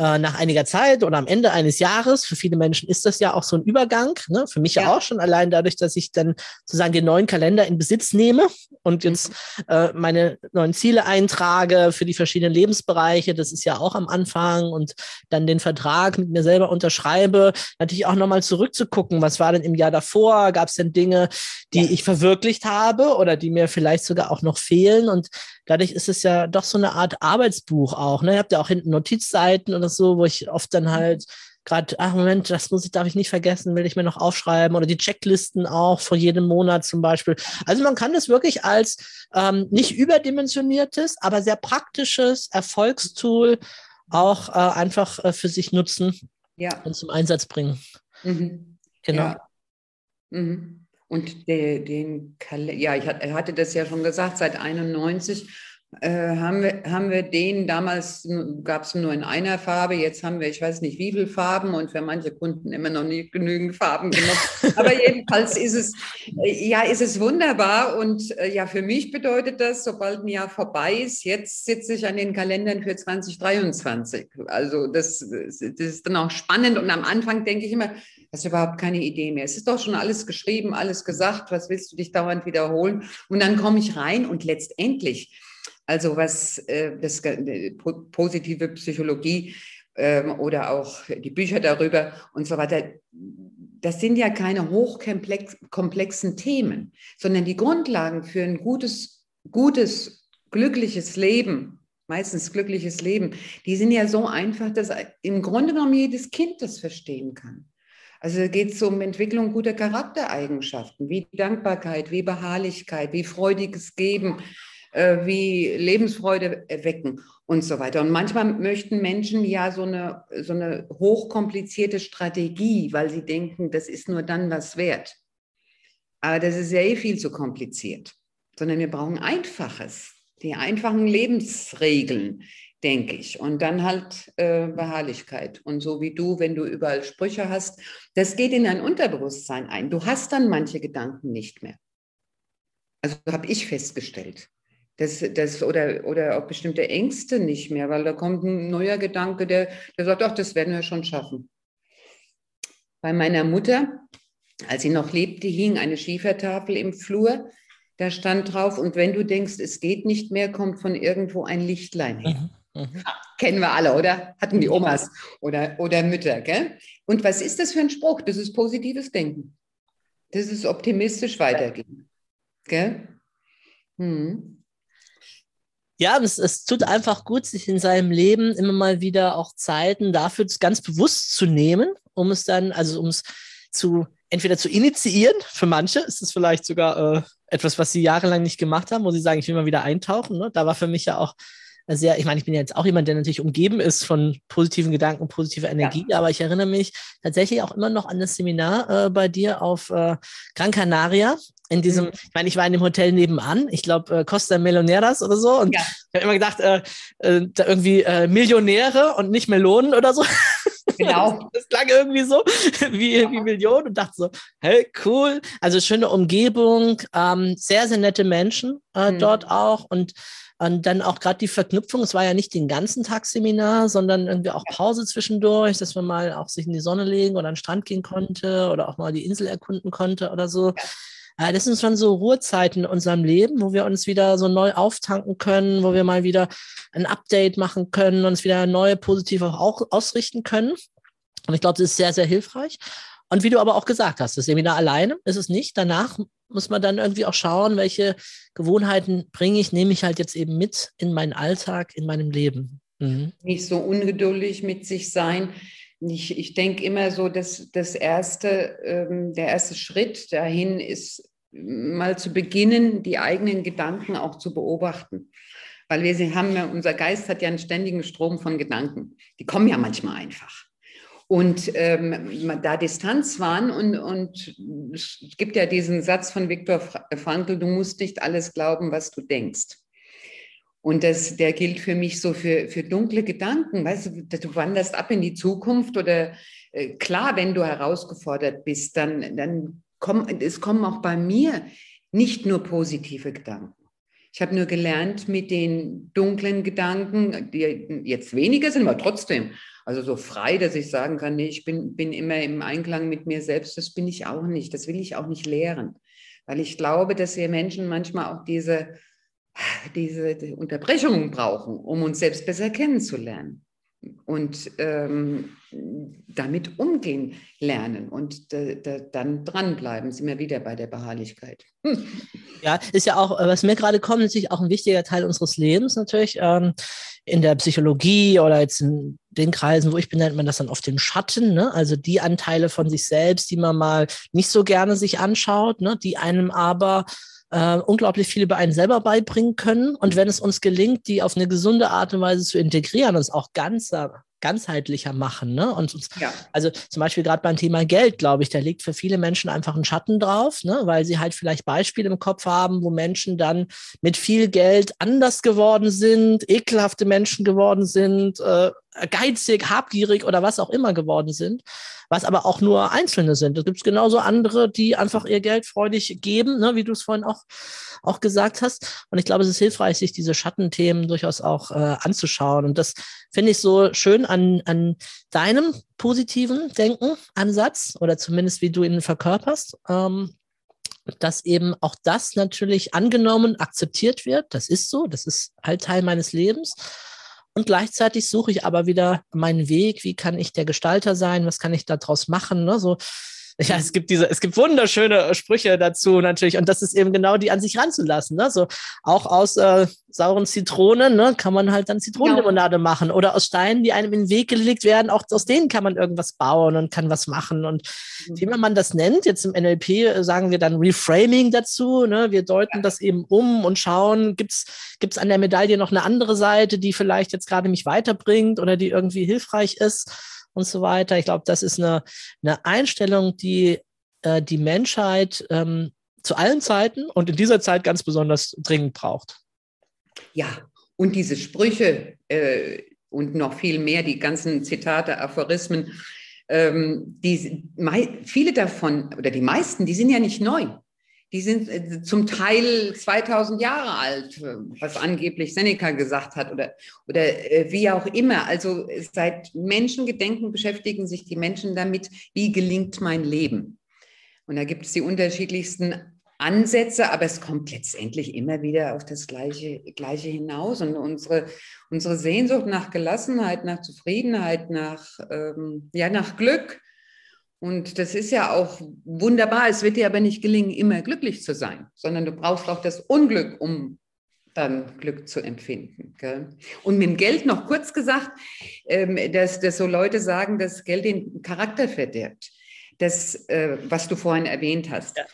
äh, nach einiger Zeit oder am Ende eines Jahres, für viele Menschen ist das ja auch so ein Übergang, ne? für mich ja. ja auch schon allein dadurch, dass ich dann sozusagen den neuen Kalender in Besitz nehme und jetzt mhm. äh, meine neuen Ziele eintrage für die verschiedenen Lebensbereiche, das ist ja auch am Anfang und dann den Vertrag mit mir selber unterschreibe, natürlich auch nochmal zurückzugucken, was war denn im Jahr davor, gab es denn Dinge, die ja. ich verwirklicht habe oder die mir vielleicht sogar auch noch fehlen und dadurch ist es ja doch so eine Art Arbeitsbuch auch. Ne? Ihr habt ja auch hinten Notizseiten oder so, wo ich oft dann halt gerade, ach Moment, das muss ich, darf ich nicht vergessen, will ich mir noch aufschreiben oder die Checklisten auch vor jedem Monat zum Beispiel. Also man kann das wirklich als ähm, nicht überdimensioniertes, aber sehr praktisches Erfolgstool auch äh, einfach äh, für sich nutzen ja. und zum Einsatz bringen. Mhm. Genau. Ja. Mhm. Und der, den Kalender, ja, ich hatte das ja schon gesagt, seit 91 äh, haben, wir, haben wir den, damals gab es nur in einer Farbe, jetzt haben wir, ich weiß nicht wie viele Farben und für manche Kunden immer noch nicht genügend Farben genug. [LAUGHS] Aber jedenfalls ist es, äh, ja, ist es wunderbar und äh, ja, für mich bedeutet das, sobald ein Jahr vorbei ist, jetzt sitze ich an den Kalendern für 2023. Also das, das ist dann auch spannend und am Anfang denke ich immer, hast du überhaupt keine Idee mehr. Es ist doch schon alles geschrieben, alles gesagt, was willst du dich dauernd wiederholen? Und dann komme ich rein und letztendlich, also was äh, das äh, positive Psychologie ähm, oder auch die Bücher darüber und so weiter, das sind ja keine hochkomplexen Themen, sondern die Grundlagen für ein gutes, gutes, glückliches Leben meistens glückliches Leben, die sind ja so einfach, dass im Grunde genommen jedes Kind das verstehen kann. Also geht es um Entwicklung guter Charaktereigenschaften, wie Dankbarkeit, wie Beharrlichkeit, wie freudiges Geben, äh, wie Lebensfreude erwecken und so weiter. Und manchmal möchten Menschen ja so eine, so eine hochkomplizierte Strategie, weil sie denken, das ist nur dann was wert. Aber das ist ja eh viel zu kompliziert, sondern wir brauchen Einfaches, die einfachen Lebensregeln, denke ich. Und dann halt äh, Beharrlichkeit. Und so wie du, wenn du überall Sprüche hast, das geht in dein Unterbewusstsein ein. Du hast dann manche Gedanken nicht mehr. Also habe ich festgestellt. Das, das, oder, oder auch bestimmte Ängste nicht mehr, weil da kommt ein neuer Gedanke, der, der sagt, ach, das werden wir schon schaffen. Bei meiner Mutter, als sie noch lebte, hing eine Schiefertafel im Flur. Da stand drauf, und wenn du denkst, es geht nicht mehr, kommt von irgendwo ein Lichtlein her. Mhm. Mhm. Kennen wir alle, oder? Hatten die Omas oder, oder Mütter, gell? Und was ist das für ein Spruch? Das ist positives Denken. Das ist optimistisch weitergehen. Gell? Hm. Ja, es, es tut einfach gut, sich in seinem Leben immer mal wieder auch Zeiten dafür ganz bewusst zu nehmen, um es dann, also um es zu entweder zu initiieren, für manche ist es vielleicht sogar äh, etwas, was sie jahrelang nicht gemacht haben, wo sie sagen, ich will mal wieder eintauchen. Ne? Da war für mich ja auch sehr, ich meine, ich bin jetzt auch jemand, der natürlich umgeben ist von positiven Gedanken, positiver Energie, ja. aber ich erinnere mich tatsächlich auch immer noch an das Seminar äh, bei dir auf äh, Gran Canaria. In diesem, mhm. ich meine, ich war in dem Hotel nebenan, ich glaube äh, Costa Meloneras oder so. Und ja. ich habe immer gedacht, äh, äh, da irgendwie äh, Millionäre und nicht Melonen oder so. [LAUGHS] Genau. Das klang irgendwie so wie, wie Millionen und dachte so, hey, cool. Also schöne Umgebung, ähm, sehr, sehr nette Menschen äh, mhm. dort auch und und dann auch gerade die Verknüpfung, es war ja nicht den ganzen Tag Seminar, sondern irgendwie auch Pause zwischendurch, dass man mal auch sich in die Sonne legen oder an den Strand gehen konnte oder auch mal die Insel erkunden konnte oder so. Ja. Das sind schon so Ruhezeiten in unserem Leben, wo wir uns wieder so neu auftanken können, wo wir mal wieder ein Update machen können, uns wieder neu positiv auch ausrichten können. Und ich glaube, das ist sehr, sehr hilfreich. Und wie du aber auch gesagt hast, das Seminar alleine ist es nicht. Danach muss man dann irgendwie auch schauen, welche Gewohnheiten bringe ich, nehme ich halt jetzt eben mit in meinen Alltag, in meinem Leben. Mhm. Nicht so ungeduldig mit sich sein. Ich, ich denke immer so, dass das erste, ähm, der erste Schritt dahin ist, mal zu beginnen, die eigenen Gedanken auch zu beobachten. Weil wir haben, unser Geist hat ja einen ständigen Strom von Gedanken. Die kommen ja manchmal einfach und ähm, da Distanz waren und, und es gibt ja diesen Satz von Viktor Frankl, du musst nicht alles glauben, was du denkst. Und das, der gilt für mich so für, für dunkle Gedanken. Weißt du, du wanderst ab in die Zukunft oder äh, klar, wenn du herausgefordert bist, dann, dann kommen, es kommen auch bei mir nicht nur positive Gedanken. Ich habe nur gelernt, mit den dunklen Gedanken, die jetzt weniger sind, aber trotzdem, also so frei, dass ich sagen kann, nee, ich bin, bin immer im Einklang mit mir selbst, das bin ich auch nicht. Das will ich auch nicht lehren. Weil ich glaube, dass wir Menschen manchmal auch diese, diese Unterbrechungen brauchen, um uns selbst besser kennenzulernen und ähm, damit umgehen lernen und da, da, dann dranbleiben, sind wir wieder bei der Beharrlichkeit. [LAUGHS] Ja, ist ja auch, was mir gerade kommt, natürlich auch ein wichtiger Teil unseres Lebens natürlich. Ähm, in der Psychologie oder jetzt in den Kreisen, wo ich bin, nennt man das dann oft den Schatten, ne? also die Anteile von sich selbst, die man mal nicht so gerne sich anschaut, ne? die einem aber äh, unglaublich viel über einen selber beibringen können. Und wenn es uns gelingt, die auf eine gesunde Art und Weise zu integrieren, uns auch ganzer ganzheitlicher machen. Ne? Und ja. also zum Beispiel gerade beim Thema Geld, glaube ich, da liegt für viele Menschen einfach ein Schatten drauf, ne? weil sie halt vielleicht Beispiele im Kopf haben, wo Menschen dann mit viel Geld anders geworden sind, ekelhafte Menschen geworden sind, äh, geizig, habgierig oder was auch immer geworden sind, was aber auch nur Einzelne sind. Es gibt genauso andere, die einfach ihr Geld freudig geben, ne, wie du es vorhin auch, auch gesagt hast. Und ich glaube, es ist hilfreich, sich diese Schattenthemen durchaus auch äh, anzuschauen. Und das finde ich so schön an, an deinem positiven Denken, Ansatz oder zumindest wie du ihn verkörperst. Ähm, dass eben auch das natürlich angenommen, akzeptiert wird. Das ist so, das ist halt Teil meines Lebens. Und gleichzeitig suche ich aber wieder meinen Weg, wie kann ich der Gestalter sein, was kann ich daraus machen. Ne? So, Ja, es gibt diese, es gibt wunderschöne Sprüche dazu natürlich. Und das ist eben genau die an sich ranzulassen. Ne? So auch aus äh, sauren Zitronen ne, kann man halt dann Zitronenlimonade genau. machen. Oder aus Steinen, die einem in den Weg gelegt werden, auch aus denen kann man irgendwas bauen und kann was machen. Und mhm. wie man das nennt, jetzt im NLP äh, sagen wir dann Reframing dazu. Ne? Wir deuten ja. das eben um und schauen, gibt's gibt's an der Medaille noch eine andere Seite, die vielleicht jetzt gerade mich weiterbringt oder die irgendwie hilfreich ist und so weiter. Ich glaube, das ist eine, eine Einstellung, die äh, die Menschheit ähm, zu allen Zeiten und in dieser Zeit ganz besonders dringend braucht. Ja, und diese Sprüche äh, und noch viel mehr, die ganzen Zitate, Aphorismen, ähm, die, viele davon oder die meisten, die sind ja nicht neu die sind äh, zum Teil 2000 Jahre alt, äh, was angeblich Seneca gesagt hat oder, oder äh, wie auch immer. Also seit Menschengedenken beschäftigen sich die Menschen damit, wie gelingt mein Leben. Und da gibt es die unterschiedlichsten Ansätze, aber es kommt letztendlich immer wieder auf das Gleiche, Gleiche hinaus. Und unsere, unsere Sehnsucht nach Gelassenheit, nach Zufriedenheit, nach, ähm, ja, nach Glück, und das ist ja auch wunderbar. Es wird dir aber nicht gelingen, immer glücklich zu sein, sondern du brauchst auch das Unglück, um dann Glück zu empfinden. Gell? Und mit dem Geld noch kurz gesagt, ähm, dass, dass so Leute sagen, dass Geld den Charakter verdirbt. Das, äh, was du vorhin erwähnt hast. Ja.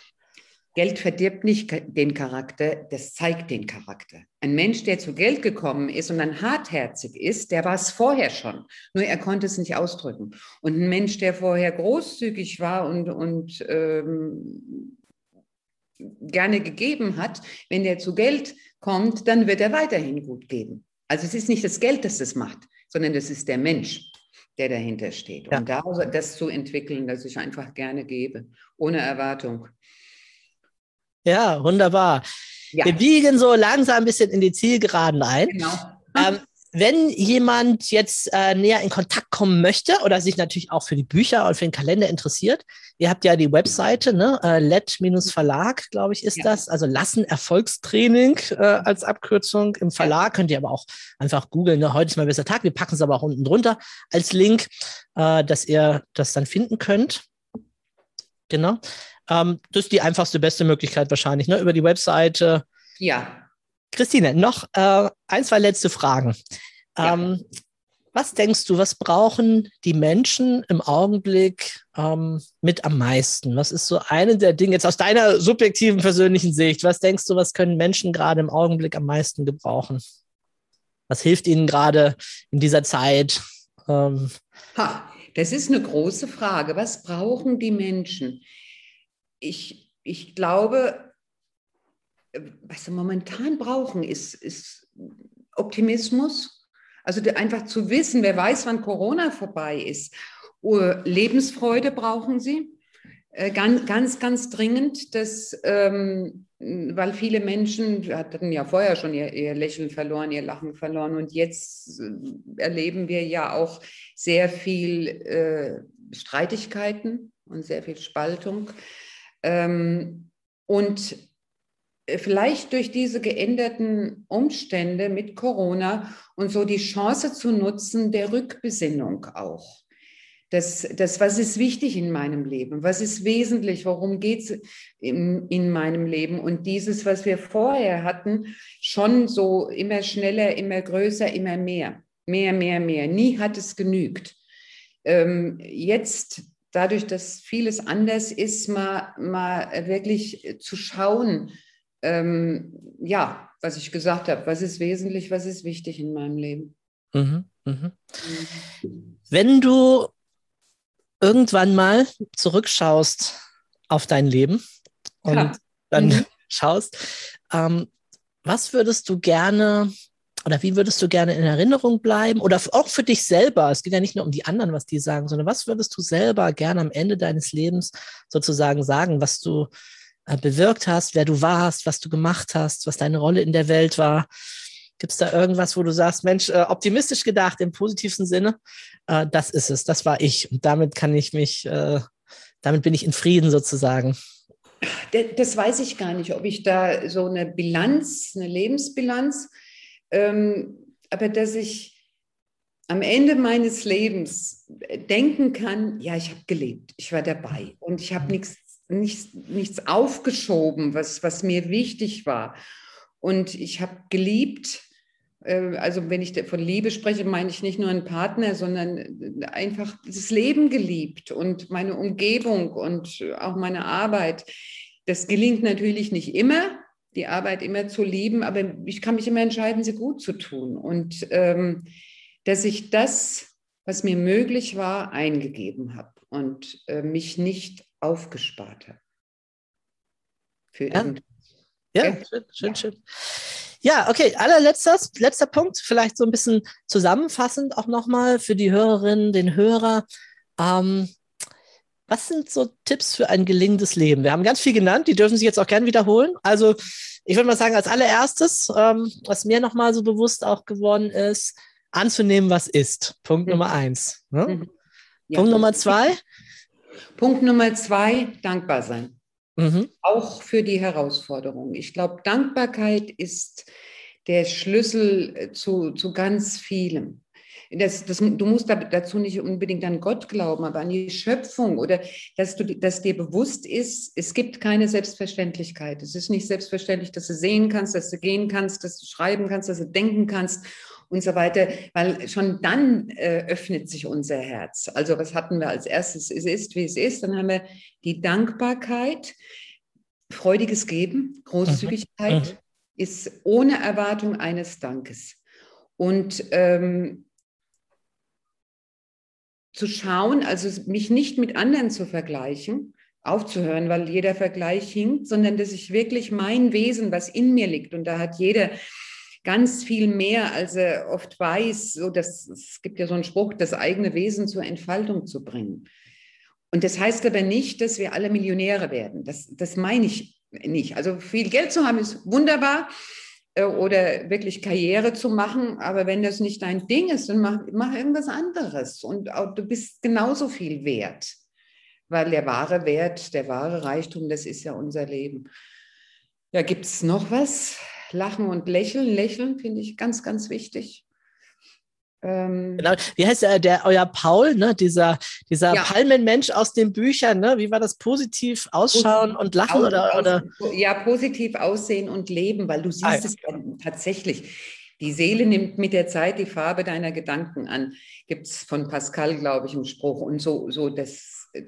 Geld verdirbt nicht den Charakter, das zeigt den Charakter. Ein Mensch, der zu Geld gekommen ist und dann hartherzig ist, der war es vorher schon, nur er konnte es nicht ausdrücken. Und ein Mensch, der vorher großzügig war und, und ähm, gerne gegeben hat, wenn der zu Geld kommt, dann wird er weiterhin gut geben. Also es ist nicht das Geld, das das macht, sondern das ist der Mensch, der dahinter steht. Ja. Und da das zu entwickeln, dass ich einfach gerne gebe, ohne Erwartung. Ja, wunderbar. Ja. Wir biegen so langsam ein bisschen in die Zielgeraden ein. Genau. [LAUGHS] Ähm, wenn jemand jetzt äh, näher in Kontakt kommen möchte oder sich natürlich auch für die Bücher und für den Kalender interessiert, ihr habt ja die Webseite, ne? Äh, Let-Verlag, glaube ich, ist ja. das. Also Lassen Erfolgstraining äh, als Abkürzung im Verlag. Könnt ihr aber auch einfach googeln, ne? heute ist mein bester Tag. Wir packen es aber auch unten drunter als Link, äh, dass ihr das dann finden könnt. Genau. Ähm, das ist die einfachste, beste Möglichkeit wahrscheinlich, ne? über die Webseite. Ja. Christine, noch äh, ein, zwei letzte Fragen. Ähm, ja. Was denkst du, was brauchen die Menschen im Augenblick ähm, mit am meisten? Was ist so eine der Dinge, jetzt aus deiner subjektiven persönlichen Sicht, was denkst du, was können Menschen gerade im Augenblick am meisten gebrauchen? Was hilft ihnen gerade in dieser Zeit? Ähm, ha, das ist eine große Frage. Was brauchen die Menschen? Ich, ich glaube, äh, was sie momentan brauchen, ist, ist Optimismus. Also einfach zu wissen, wer weiß, wann Corona vorbei ist. Lebensfreude brauchen sie. Äh, ganz, ganz, ganz dringend, dass, ähm, weil viele Menschen hatten ja vorher schon ihr, ihr, Lächeln verloren, ihr Lachen verloren und jetzt äh, erleben wir ja auch sehr viel äh, Streitigkeiten und sehr viel Spaltung. Ähm, und äh, vielleicht durch diese geänderten Umstände mit Corona und so die Chance zu nutzen der Rückbesinnung auch. Das, das, was ist wichtig in meinem Leben? Was ist wesentlich? Worum geht es in, in meinem Leben? Und dieses, was wir vorher hatten, schon so immer schneller, immer größer, immer mehr. Mehr, mehr, mehr. Nie hat es genügt. Ähm, jetzt dadurch, dass vieles anders ist, mal, mal wirklich zu schauen, ähm, ja, was ich gesagt habe, was ist wesentlich, was ist wichtig in meinem Leben. Mhm, mhm. Wenn du irgendwann mal zurückschaust auf dein Leben und ja. dann mhm. [LAUGHS] schaust, ähm, was würdest du gerne oder wie würdest du gerne in Erinnerung bleiben? Oder auch für dich selber. Es geht ja nicht nur um die anderen, was die sagen, sondern was würdest du selber gerne am Ende deines Lebens sozusagen sagen, was du äh, bewirkt hast, wer du warst, was du gemacht hast, was deine Rolle in der Welt war? Gibt es da irgendwas, wo du sagst, Mensch, äh, optimistisch gedacht im positivsten Sinne, äh, das ist es, das war ich. Und damit kann ich mich, äh, damit bin ich in Frieden sozusagen. Das weiß ich gar nicht, ob ich da so eine Bilanz, eine Lebensbilanz aber dass ich am Ende meines Lebens denken kann, ja, ich habe gelebt, ich war dabei und ich habe nichts, nichts, nichts aufgeschoben, was, was mir wichtig war. Und ich habe geliebt, äh, also wenn ich von Liebe spreche, meine ich nicht nur einen Partner, sondern einfach das Leben geliebt und meine Umgebung und auch meine Arbeit. Das gelingt natürlich nicht immer, die Arbeit immer zu lieben, aber ich kann mich immer entscheiden, sie gut zu tun. Und ähm, dass ich das, was mir möglich war, eingegeben habe und äh, mich nicht aufgespart habe. Für ja. Ja, schön, schön, ja. schön. Ja, okay, allerletzter letzter Punkt, vielleicht so ein bisschen zusammenfassend auch nochmal für die Hörerinnen, den Hörer. Ähm, was sind so Tipps für ein gelingendes Leben? Wir haben ganz viel genannt, die dürfen sich jetzt auch gern wiederholen. Also ich würde mal sagen, als allererstes, ähm, was mir nochmal so bewusst auch geworden ist, anzunehmen, was ist. Punkt mhm. Nummer eins. Ne? Mhm. Ja. Punkt Nummer zwei. Punkt Nummer zwei, dankbar sein. Mhm. Auch für die Herausforderungen. Ich glaube, Dankbarkeit ist der Schlüssel zu, zu ganz vielem. Das, das, du musst dazu nicht unbedingt an Gott glauben, aber an die Schöpfung oder dass, du, dass dir bewusst ist, es gibt keine Selbstverständlichkeit. Es ist nicht selbstverständlich, dass du sehen kannst, dass du gehen kannst, dass du schreiben kannst, dass du denken kannst und so weiter, weil schon dann äh, öffnet sich unser Herz. Also was hatten wir als erstes? Es ist, wie es ist. Dann haben wir die Dankbarkeit, freudiges Geben, Großzügigkeit mhm. mhm. ist ohne Erwartung eines Dankes. Und ähm, zu schauen, also mich nicht mit anderen zu vergleichen, aufzuhören, weil jeder Vergleich hinkt, sondern dass ich wirklich mein Wesen, was in mir liegt, und da hat jeder ganz viel mehr, als er oft weiß. So dass, es gibt ja so einen Spruch, das eigene Wesen zur Entfaltung zu bringen. Und das heißt aber nicht, dass wir alle Millionäre werden. Das, das meine ich nicht. Also viel Geld zu haben ist wunderbar oder wirklich Karriere zu machen, aber wenn das nicht dein Ding ist, dann mach, mach irgendwas anderes und auch, du bist genauso viel wert, weil der wahre Wert, der wahre Reichtum, das ist ja unser Leben. Ja, gibt es noch was? Lachen und Lächeln. Lächeln finde ich ganz, ganz wichtig. Ähm, genau. Wie heißt der, der euer Paul, ne? dieser, dieser ja. Palmenmensch aus den Büchern? Ne? Wie war das? Positiv ausschauen positiv und lachen? Aus, oder, oder? Ja, positiv aussehen und leben, weil du siehst ah, ja. es tatsächlich. Die Seele nimmt mit der Zeit die Farbe deiner Gedanken an. Gibt es von Pascal, glaube ich, einen Spruch. Und so, so das, äh,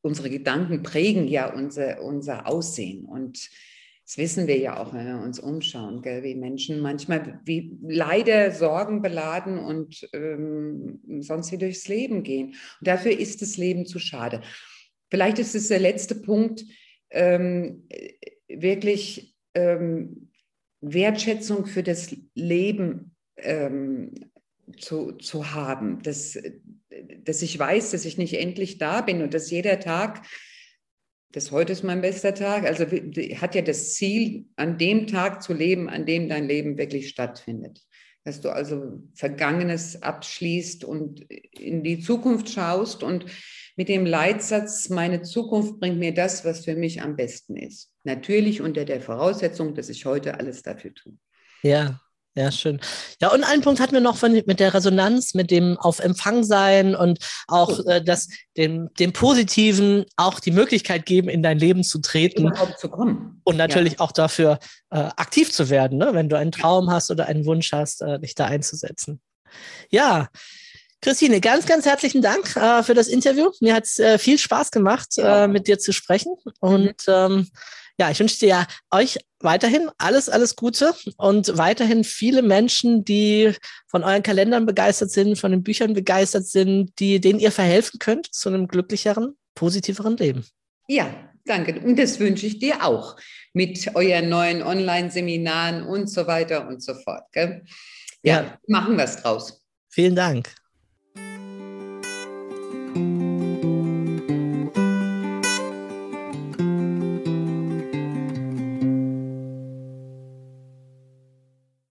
unsere Gedanken prägen ja unser, unser Aussehen. Und das wissen wir ja auch, wenn wir uns umschauen, gell, wie Menschen manchmal wie leider sorgenbeladen und ähm, sonst wie durchs Leben gehen. Und dafür ist das Leben zu schade. Vielleicht ist es der letzte Punkt, ähm, wirklich ähm, Wertschätzung für das Leben ähm, zu, zu haben, dass, dass ich weiß, dass ich nicht endlich da bin und dass jeder Tag das heute ist mein bester Tag. Also hat ja das Ziel, an dem Tag zu leben, an dem dein Leben wirklich stattfindet. Dass du also Vergangenes abschließt und in die Zukunft schaust und mit dem Leitsatz, meine Zukunft bringt mir das, was für mich am besten ist. Natürlich unter der Voraussetzung, dass ich heute alles dafür tue. Ja, ja, schön. Ja, und einen Punkt hatten wir noch von, mit der Resonanz, mit dem auf Empfang sein und auch äh, das, dem, dem Positiven auch die Möglichkeit geben, in dein Leben zu treten. Zu kommen. Und natürlich ja. auch dafür äh, aktiv zu werden, ne? wenn du einen Traum hast oder einen Wunsch hast, äh, dich da einzusetzen. Ja, Christine, ganz, ganz herzlichen Dank äh, für das Interview. Mir hat es äh, viel Spaß gemacht, ja. äh, mit dir zu sprechen. Und ähm, ja, ich wünsche dir ja euch weiterhin alles, alles Gute und weiterhin viele Menschen, die von euren Kalendern begeistert sind, von den Büchern begeistert sind, die, denen ihr verhelfen könnt zu einem glücklicheren, positiveren Leben. Ja, danke. Und das wünsche ich dir auch mit euren neuen Online-Seminaren und so weiter und so fort. Gell? Ja, ja, machen wir es draus. Vielen Dank.